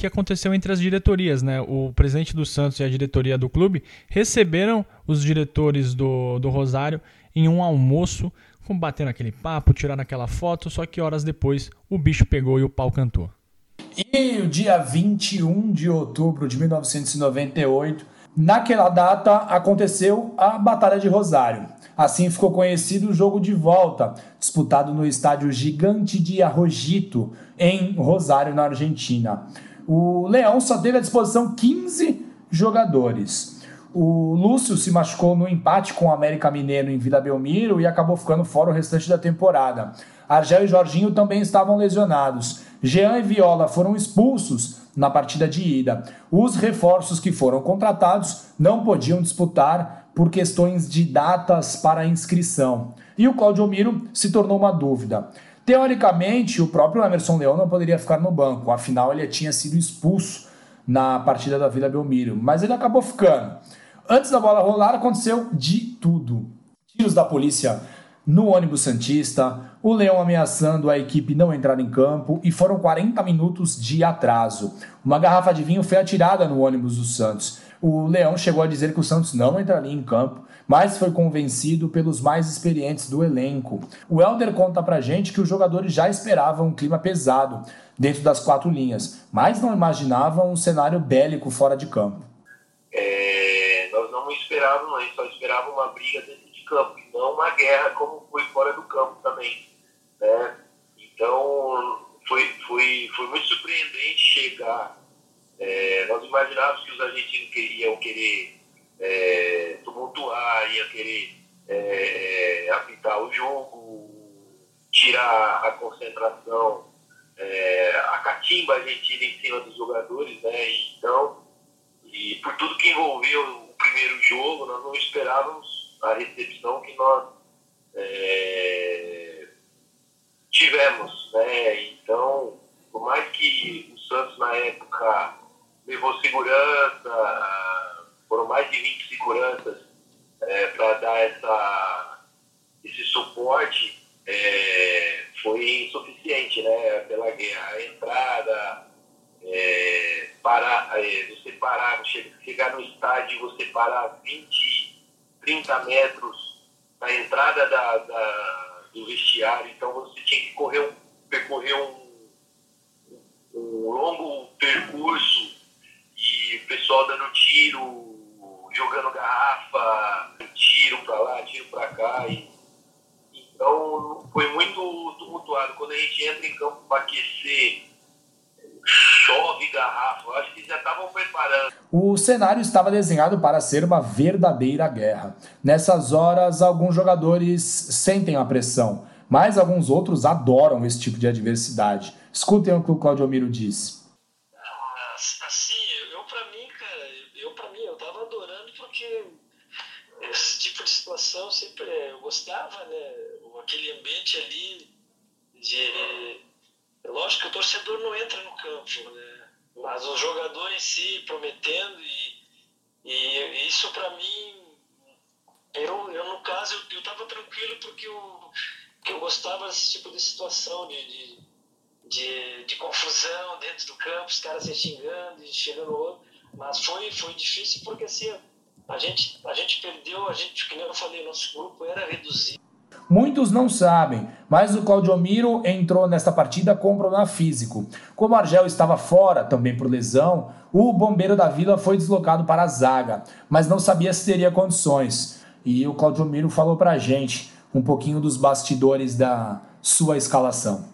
que aconteceu entre as diretorias, né? O presidente do Santos e a diretoria do clube receberam os diretores do, do Rosário em um almoço, combatendo aquele papo, tiraram aquela foto, só que horas depois o bicho pegou e o pau cantou. E o dia 21 de outubro de 1998, naquela data aconteceu a Batalha de Rosário. Assim ficou conhecido o jogo de volta, disputado no estádio Gigante de Arrojito, em Rosário, na Argentina. O Leão só teve à disposição 15 jogadores. O Lúcio se machucou no empate com o América Mineiro em Vila Belmiro e acabou ficando fora o restante da temporada. Argel e Jorginho também estavam lesionados. Jean e Viola foram expulsos na partida de ida. Os reforços que foram contratados não podiam disputar por questões de datas para inscrição. E o Claudio Miro se tornou uma dúvida. Teoricamente, o próprio Emerson Leão não poderia ficar no banco, afinal ele tinha sido expulso na partida da Vila Belmiro, mas ele acabou ficando. Antes da bola rolar, aconteceu de tudo. Tiros da polícia no ônibus Santista, o Leão ameaçando a equipe não entrar em campo e foram 40 minutos de atraso. Uma garrafa de vinho foi atirada no ônibus do Santos. O Leão chegou a dizer que o Santos não entraria em campo, mas foi convencido pelos mais experientes do elenco. O Helder conta pra gente que os jogadores já esperavam um clima pesado dentro das quatro linhas, mas não imaginavam um cenário bélico fora de campo. É, nós não esperávamos, nós só esperávamos uma briga dentro de campo, e não uma guerra como foi fora do campo também. Né? Então, foi, foi, foi muito surpreendente chegar. É, nós imaginávamos que os argentinos queriam querer é, tumultuar, ia querer é, apitar o jogo, tirar a concentração, é, a catimba argentina em cima dos jogadores, né? Então, e por tudo que envolveu o primeiro jogo, nós não esperávamos a recepção que nós é, tivemos, né? Então, por mais que o Santos na época levou segurança, foram mais de 20 seguranças é, para dar essa, esse suporte, é, foi insuficiente, né? Pela guerra, a entrada, é, parar, é, você parar, chegar no estádio, você parar 20, 30 metros da entrada da, da do vestiário, então você tinha que correr um, percorrer um, um longo percurso e o pessoal dando tiro, jogando garrafa, tiro para lá, tiro para cá. E, então foi muito tumultuado. Quando a gente entra em campo para aquecer, chove garrafa, acho que já estavam preparando. O cenário estava desenhado para ser uma verdadeira guerra. Nessas horas, alguns jogadores sentem a pressão, mas alguns outros adoram esse tipo de adversidade. Escutem o que o Claudio Miro disse. Sempre eu gostava, né? Aquele ambiente ali de Lógico que o torcedor não entra no campo, né? Mas o jogador em si prometendo e, e isso para mim Eu, eu no caso, eu, eu tava tranquilo porque eu, eu gostava desse tipo de situação, de, de, de, de confusão dentro do campo, os caras se xingando, xingando o outro. Mas foi, foi difícil porque assim, a gente, a gente perdeu, a gente, como eu falei, nosso grupo era reduzido. Muitos não sabem, mas o Claudiomiro entrou nesta partida com problema físico. Como Argel estava fora, também por lesão, o bombeiro da vila foi deslocado para a zaga, mas não sabia se teria condições. E o Claudiomiro falou para a gente um pouquinho dos bastidores da sua escalação.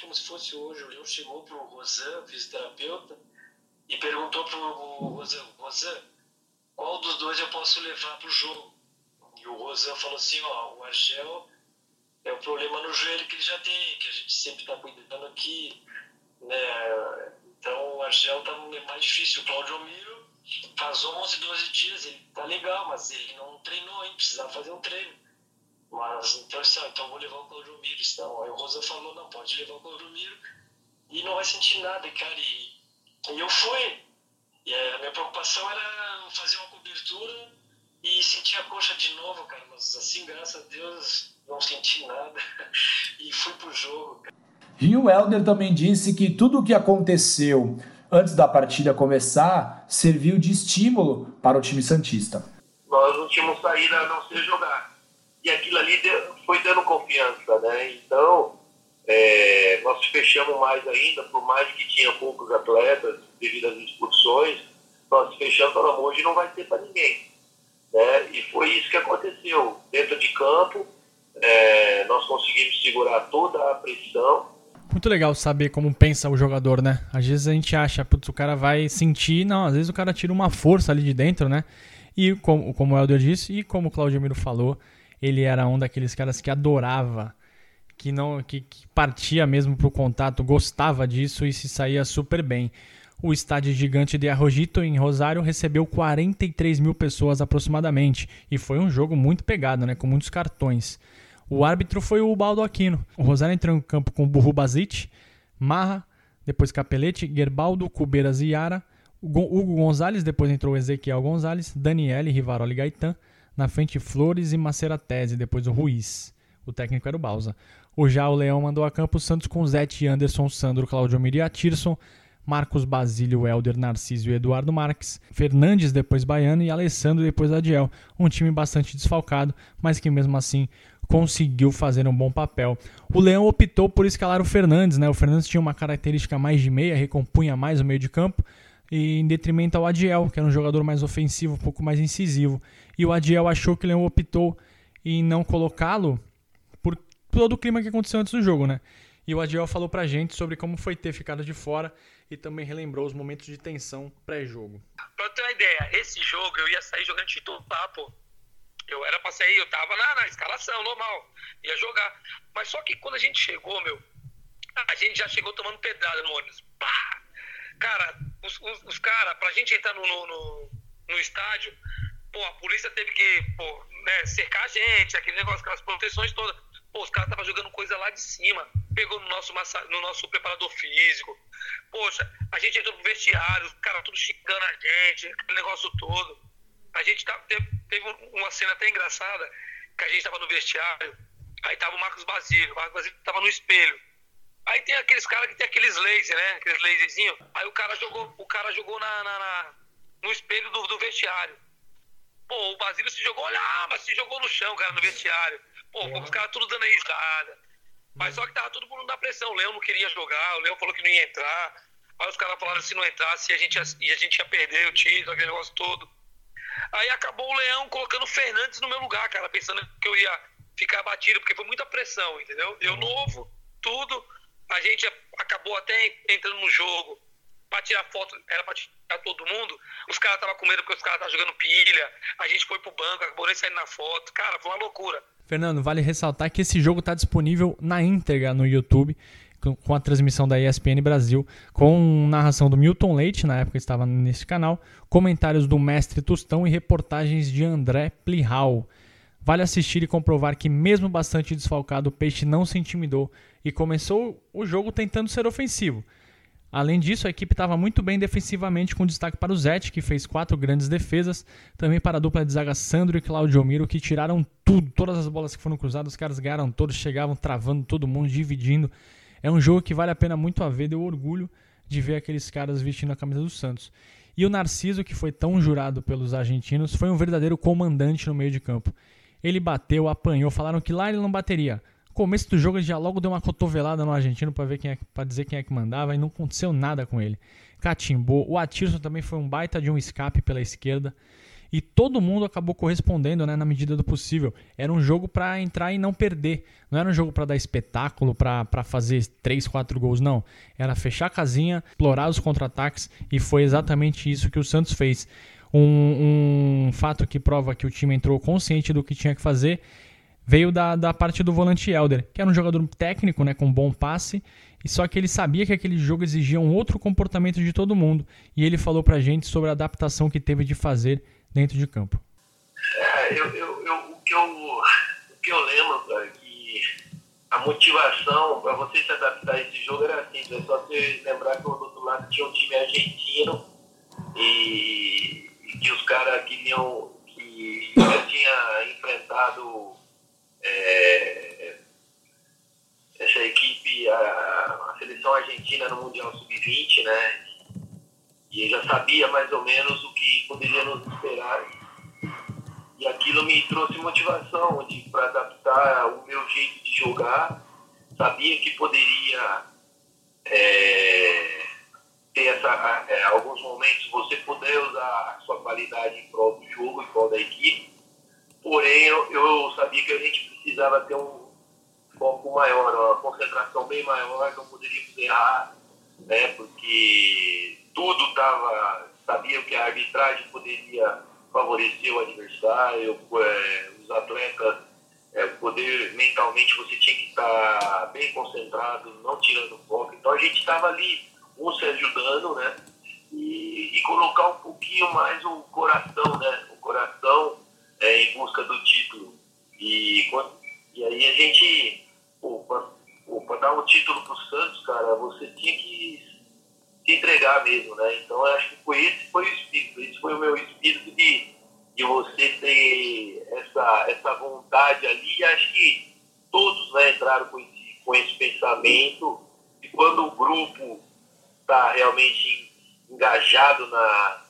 Como se fosse hoje. O Leão chegou pro Rosan, fisioterapeuta, e perguntou pro Rosan, Rosan, qual dos dois eu posso levar pro jogo? E o Rosan falou assim, ó, o Argel é o problema no joelho que ele já tem, que a gente sempre tá cuidando aqui, né? Então o Argel tá mais difícil. O Claudio Miro faz 11, 12 dias, ele tá legal, mas ele não treinou ainda, precisava fazer um treino. Mas então, assim, então vou levar o Cloromiro. Então, aí o Rosa falou, não, pode levar o Cloromiro e não vai sentir nada, cara. E, e eu fui. E a minha preocupação era fazer uma cobertura e sentir a coxa de novo, cara. Mas assim, graças a Deus, não senti nada. e fui pro jogo, cara. E o Helder também disse que tudo o que aconteceu antes da partida começar, serviu de estímulo para o time Santista. Nós não tínhamos saída a não ser jogar. E aquilo ali deu, foi dando confiança, né? Então, é, nós fechamos mais ainda, por mais que tinha poucos atletas devido às expulsões, nós fechamos para hoje não vai ter para ninguém. Né? E foi isso que aconteceu. Dentro de campo, é, nós conseguimos segurar toda a pressão muito legal saber como pensa o jogador, né? Às vezes a gente acha, putz, o cara vai sentir, não, às vezes o cara tira uma força ali de dentro, né? E como, como o Helder disse, e como o Claudio Miro falou, ele era um daqueles caras que adorava, que não que, que partia mesmo pro contato, gostava disso e se saía super bem. O estádio gigante de Arrojito, em Rosário, recebeu 43 mil pessoas aproximadamente. E foi um jogo muito pegado, né? Com muitos cartões. O árbitro foi o Baldo Aquino. O Rosário entrou em campo com Burro Bazic, Marra, depois Capelete, Gerbaldo, Cubeiras e Yara. Hugo Gonzalez, depois entrou Ezequiel Gonzalez, Daniele, Rivaroli Gaetan. Na frente, Flores e Maceratese, depois o Ruiz. O técnico era o Balsa. O Já o Leão mandou a campo Santos com Zete, Anderson, Sandro, Claudio Miri Tirson. Marcos Basílio, Helder, Narciso e Eduardo Marques, Fernandes depois Baiano e Alessandro depois Adiel. Um time bastante desfalcado, mas que mesmo assim conseguiu fazer um bom papel. O Leão optou por escalar o Fernandes, né? O Fernandes tinha uma característica mais de meia, recompunha mais o meio de campo, e em detrimento ao Adiel, que era um jogador mais ofensivo, um pouco mais incisivo. E o Adiel achou que o Leão optou em não colocá-lo por todo o clima que aconteceu antes do jogo, né? E o Adiel falou pra gente sobre como foi ter ficado de fora e também relembrou os momentos de tensão pré-jogo. Pra ter uma ideia, esse jogo eu ia sair jogando titular, pô. Eu era pra sair, eu tava na, na escalação, normal. Ia jogar. Mas só que quando a gente chegou, meu, a gente já chegou tomando pedrada no ônibus. Pá! Cara, os, os, os caras, pra gente entrar no, no, no, no, estádio, pô, a polícia teve que, pô, né, cercar a gente, aquele negócio, aquelas proteções todas. Pô, os caras estavam jogando coisa lá de cima. Pegou no nosso, no nosso preparador físico. Poxa, a gente entrou pro vestiário, os caras tudo xingando a gente, aquele negócio todo. A gente tá, teve, teve uma cena até engraçada, que a gente tava no vestiário, aí tava o Marcos Basílio, o Marcos Basílio tava no espelho. Aí tem aqueles caras que tem aqueles lasers, né? Aqueles laserzinhos. Aí o cara jogou, o cara jogou na, na, na no espelho do, do, vestiário. Pô, o Basílio se jogou, olhava, se jogou no chão, cara, no vestiário. Pô, uhum. os caras tudo dando risada. Mas só que tava todo mundo na pressão. O Leão não queria jogar, o Leão falou que não ia entrar. Aí os caras falaram que se não entrasse, a gente ia, a gente ia perder o título, aquele negócio todo. Aí acabou o Leão colocando o Fernandes no meu lugar, cara, pensando que eu ia ficar batido, porque foi muita pressão, entendeu? Eu novo, tudo. A gente acabou até entrando no jogo pra tirar foto, era pra tirar todo mundo. Os caras estavam com medo porque os caras estavam jogando pilha. A gente foi pro banco, acabou nem saindo na foto. Cara, foi uma loucura. Fernando, vale ressaltar que esse jogo está disponível na íntegra no YouTube com a transmissão da ESPN Brasil, com narração do Milton Leite, na época estava nesse canal, comentários do mestre Tostão e reportagens de André Plihal. Vale assistir e comprovar que, mesmo bastante desfalcado, o Peixe não se intimidou e começou o jogo tentando ser ofensivo. Além disso, a equipe estava muito bem defensivamente, com destaque para o Zete, que fez quatro grandes defesas, também para a dupla de zaga Sandro e Claudio Miro, que tiraram tudo, todas as bolas que foram cruzadas, os caras ganharam todos, chegavam travando todo mundo, dividindo. É um jogo que vale a pena muito a ver, deu orgulho de ver aqueles caras vestindo a camisa do Santos. E o Narciso, que foi tão jurado pelos argentinos, foi um verdadeiro comandante no meio de campo. Ele bateu, apanhou, falaram que lá ele não bateria. Começo do jogo ele já logo deu uma cotovelada no argentino para ver quem é, para dizer quem é que mandava e não aconteceu nada com ele. Catimbou. O Atirson também foi um baita de um escape pela esquerda. E todo mundo acabou correspondendo, né, na medida do possível. Era um jogo para entrar e não perder. Não era um jogo para dar espetáculo, para fazer 3, 4 gols, não. Era fechar a casinha, explorar os contra-ataques e foi exatamente isso que o Santos fez. Um, um fato que prova que o time entrou consciente do que tinha que fazer veio da, da parte do volante Elder, que era um jogador técnico, né, com bom passe, e só que ele sabia que aquele jogo exigia um outro comportamento de todo mundo, e ele falou pra gente sobre a adaptação que teve de fazer dentro de campo. É, eu, eu, eu, o, que eu, o que eu lembro é que a motivação para você se adaptar a esse jogo era assim, é só você lembrar que do outro lado tinha um time argentino e, e que os caras queriam que já tinha enfrentado é, essa equipe, a, a, seleção argentina no Mundial Sub-20, né? E eu já sabia mais ou menos o que poderia nos esperar. E aquilo me trouxe motivação para adaptar o meu jeito de jogar. Sabia que poderia é, ter essa, é, alguns momentos você poder usar a sua qualidade em prol do jogo, em prol da equipe. Porém, eu, eu sabia que a gente precisava ter um foco maior, uma concentração bem maior, não poderíamos errar, né? Porque tudo estava. Sabia que a arbitragem poderia favorecer o adversário, é, os atletas, é, poder mentalmente você tinha que estar bem concentrado, não tirando foco. Então a gente estava ali, um se ajudando, né? E, e, colocar um pouquinho mais o coração, né? O coração é, em busca do título. E, e aí a gente, para dar um título para o Santos, cara, você tinha que se entregar mesmo, né? Então eu acho que foi esse foi o espírito, esse foi o meu espírito de, de você ter essa, essa vontade ali. E acho que todos né, entraram com esse, com esse pensamento. E quando o grupo está realmente engajado na,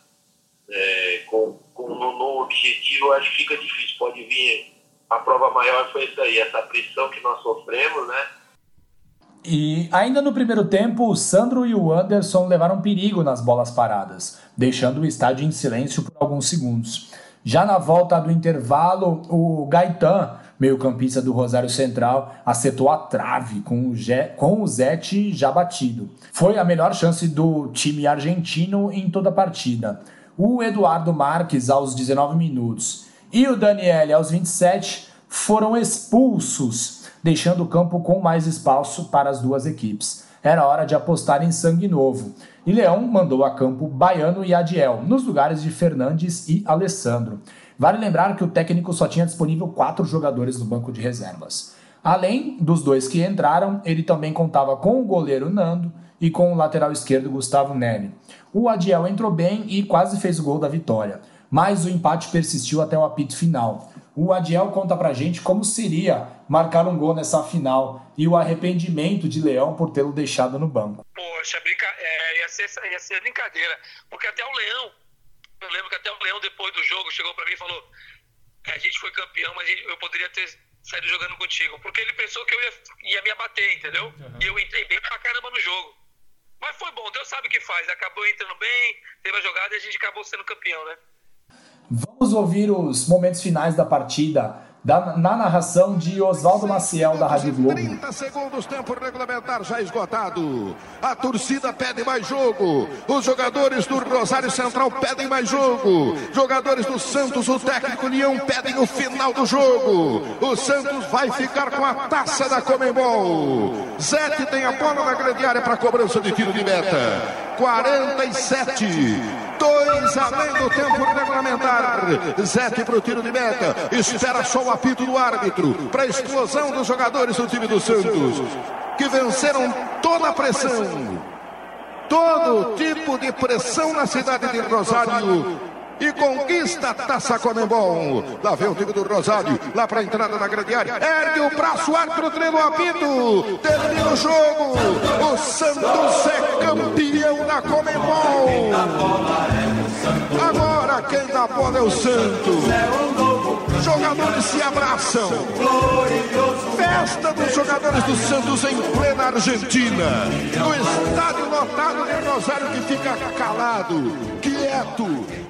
é, com, com, no, no objetivo, acho que fica difícil. Pode vir a prova maior foi isso aí, essa pressão que nós sofremos, né? E ainda no primeiro tempo, o Sandro e o Anderson levaram perigo nas bolas paradas, deixando o estádio em silêncio por alguns segundos. Já na volta do intervalo, o Gaetan, meio-campista do Rosário Central, acertou a trave com o, com o Zete já batido. Foi a melhor chance do time argentino em toda a partida. O Eduardo Marques, aos 19 minutos, e o Daniel, aos 27, foram expulsos, deixando o campo com mais espaço para as duas equipes. Era hora de apostar em sangue novo. E Leão mandou a campo Baiano e Adiel, nos lugares de Fernandes e Alessandro. Vale lembrar que o técnico só tinha disponível quatro jogadores no banco de reservas. Além dos dois que entraram, ele também contava com o goleiro Nando e com o lateral esquerdo Gustavo Neri. O Adiel entrou bem e quase fez o gol da vitória mas o empate persistiu até o apito final. O Adiel conta pra gente como seria marcar um gol nessa final e o arrependimento de Leão por tê-lo deixado no banco. Poxa, brinca... É, ia, ser, ia ser brincadeira, porque até o Leão, eu lembro que até o Leão depois do jogo chegou para mim e falou: a gente foi campeão, mas eu poderia ter saído jogando contigo, porque ele pensou que eu ia, ia me abater, entendeu? Uhum. E eu entrei bem pra caramba no jogo. Mas foi bom, Deus sabe o que faz. Acabou entrando bem, teve a jogada e a gente acabou sendo campeão, né? Vamos ouvir os momentos finais da partida da, na narração de Oswaldo Maciel da Rádio Globo. 30 segundos, tempo regulamentar já esgotado. A torcida pede mais jogo. Os jogadores do Rosário Central pedem mais jogo. Jogadores do Santos, o técnico Leão pedem o final do jogo. O Santos vai ficar com a taça da Comembol. Zete tem a bola na grande área para cobrança de tiro de meta. 47, 2 Três além do tempo regulamentar. Zete para o tiro de meta. Espera só o apito do árbitro para a explosão dos jogadores do time do Santos, que venceram toda a pressão. Todo tipo de pressão na cidade de Rosário e conquista a taça Comembol. Lá vem o time do Rosário, lá para a entrada da grande área. Ergue o braço, árbitro treina o apito. Termina o jogo. O Santos é campeão da Comembol. Agora quem dá bola é o Santos. Jogadores se abraçam. Festa dos jogadores do Santos em plena Argentina. No estádio lotado de Rosário que fica calado, quieto.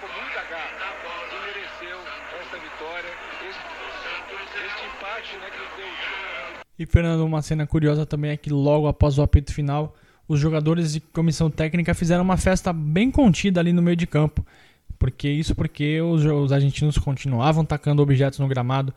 com muita garra e mereceu essa vitória, este, este empate né, que deu. E Fernando, uma cena curiosa também é que logo após o apito final, os jogadores e comissão técnica fizeram uma festa bem contida ali no meio de campo. Porque isso porque os, os argentinos continuavam tacando objetos no gramado,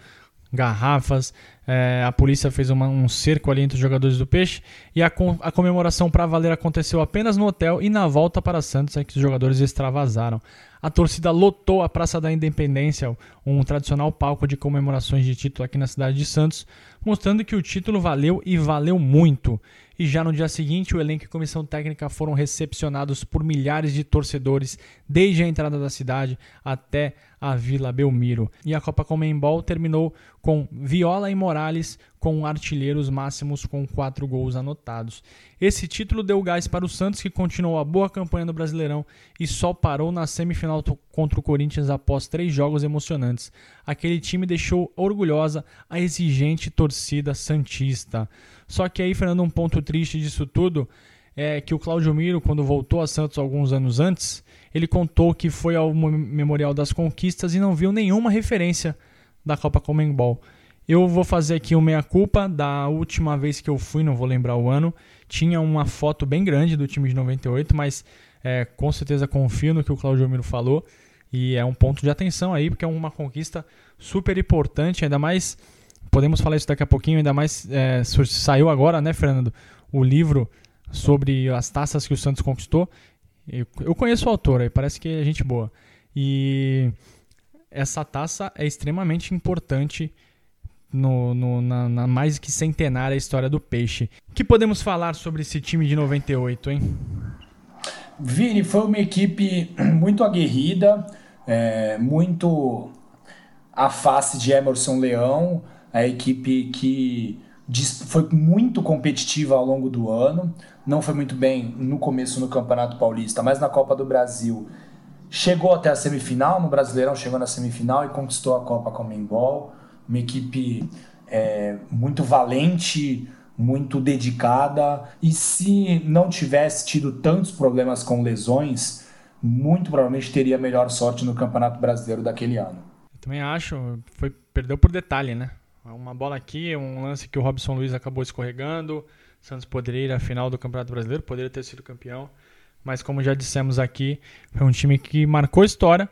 garrafas. É, a polícia fez uma, um cerco ali entre os jogadores do Peixe e a, com, a comemoração para valer aconteceu apenas no hotel e na volta para Santos é que os jogadores extravasaram. A torcida lotou a Praça da Independência, um tradicional palco de comemorações de título aqui na cidade de Santos, mostrando que o título valeu e valeu muito. E já no dia seguinte, o elenco e comissão técnica foram recepcionados por milhares de torcedores, desde a entrada da cidade até a Vila Belmiro. E a Copa Comembol terminou com Viola e Morales com artilheiros máximos com quatro gols anotados. Esse título deu gás para o Santos, que continuou a boa campanha no Brasileirão e só parou na semifinal contra o Corinthians após três jogos emocionantes. Aquele time deixou orgulhosa a exigente torcida santista. Só que aí, Fernando, um ponto triste disso tudo é que o Claudio Miro, quando voltou a Santos alguns anos antes, ele contou que foi ao Memorial das Conquistas e não viu nenhuma referência da Copa Comembol. Eu vou fazer aqui o meia-culpa da última vez que eu fui, não vou lembrar o ano. Tinha uma foto bem grande do time de 98, mas é, com certeza confio no que o Claudio Miro falou. E é um ponto de atenção aí, porque é uma conquista super importante, ainda mais. Podemos falar isso daqui a pouquinho, ainda mais. É, saiu agora, né, Fernando? O livro sobre as taças que o Santos conquistou. Eu, eu conheço o autor, aí parece que é gente boa. E essa taça é extremamente importante no, no na, na, mais que centenária história do peixe. O que podemos falar sobre esse time de 98, hein? Vini, foi uma equipe muito aguerrida, é, muito a face de Emerson Leão, a equipe que foi muito competitiva ao longo do ano, não foi muito bem no começo no Campeonato Paulista, mas na Copa do Brasil chegou até a semifinal, no Brasileirão chegou na semifinal e conquistou a Copa Comembol, uma equipe é, muito valente, muito dedicada, e se não tivesse tido tantos problemas com lesões, muito provavelmente teria melhor sorte no Campeonato Brasileiro daquele ano. Eu também acho, foi perdeu por detalhe, né? Uma bola aqui, um lance que o Robson Luiz acabou escorregando. Santos poderia ir à final do Campeonato Brasileiro, poderia ter sido campeão. Mas como já dissemos aqui, foi um time que marcou história,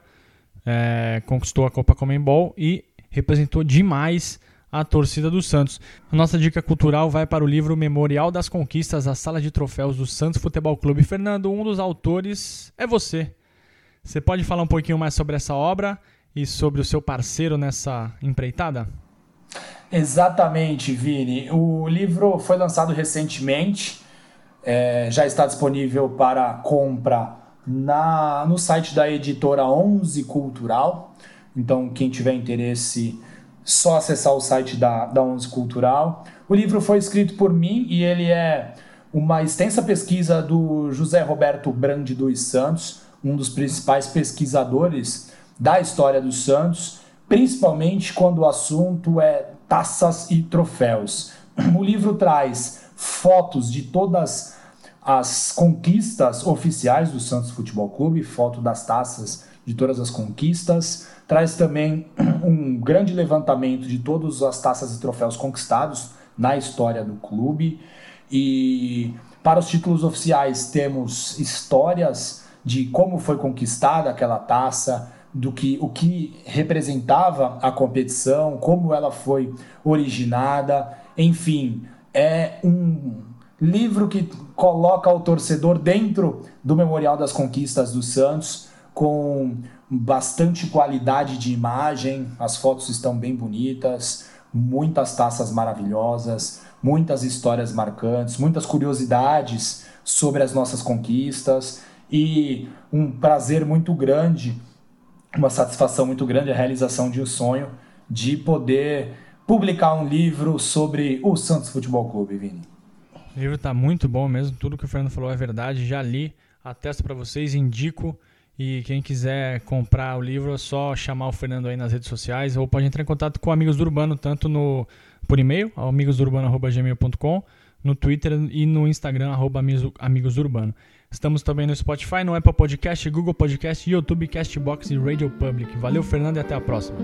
é, conquistou a Copa Comembol e representou demais a torcida do Santos. A nossa dica cultural vai para o livro Memorial das Conquistas, a sala de troféus do Santos Futebol Clube. Fernando, um dos autores é você. Você pode falar um pouquinho mais sobre essa obra e sobre o seu parceiro nessa empreitada? Exatamente, Vini. O livro foi lançado recentemente, é, já está disponível para compra na, no site da editora 11 Cultural. Então, quem tiver interesse, só acessar o site da, da 11 Cultural. O livro foi escrito por mim e ele é uma extensa pesquisa do José Roberto Brandi dos Santos, um dos principais pesquisadores da história dos Santos, principalmente quando o assunto é taças e troféus. O livro traz fotos de todas as conquistas oficiais do Santos Futebol Clube, foto das taças de todas as conquistas. Traz também um grande levantamento de todas as taças e troféus conquistados na história do clube. E para os títulos oficiais temos histórias de como foi conquistada aquela taça, do que o que representava a competição, como ela foi originada, enfim, é um livro que coloca o torcedor dentro do Memorial das Conquistas do Santos com bastante qualidade de imagem, as fotos estão bem bonitas, muitas taças maravilhosas, muitas histórias marcantes, muitas curiosidades sobre as nossas conquistas. E um prazer muito grande, uma satisfação muito grande, a realização de um sonho de poder publicar um livro sobre o Santos Futebol Clube, Vini. O livro está muito bom mesmo, tudo que o Fernando falou é verdade, já li, atesto para vocês, indico. E quem quiser comprar o livro é só chamar o Fernando aí nas redes sociais ou pode entrar em contato com Amigos do Urbano, tanto no, por e-mail, amigosdourbano.gmail.com, no Twitter e no Instagram, arroba Amigos do Urbano. Estamos também no Spotify, no Apple Podcast, Google Podcast, YouTube, Castbox e Radio Public. Valeu, Fernando, e até a próxima.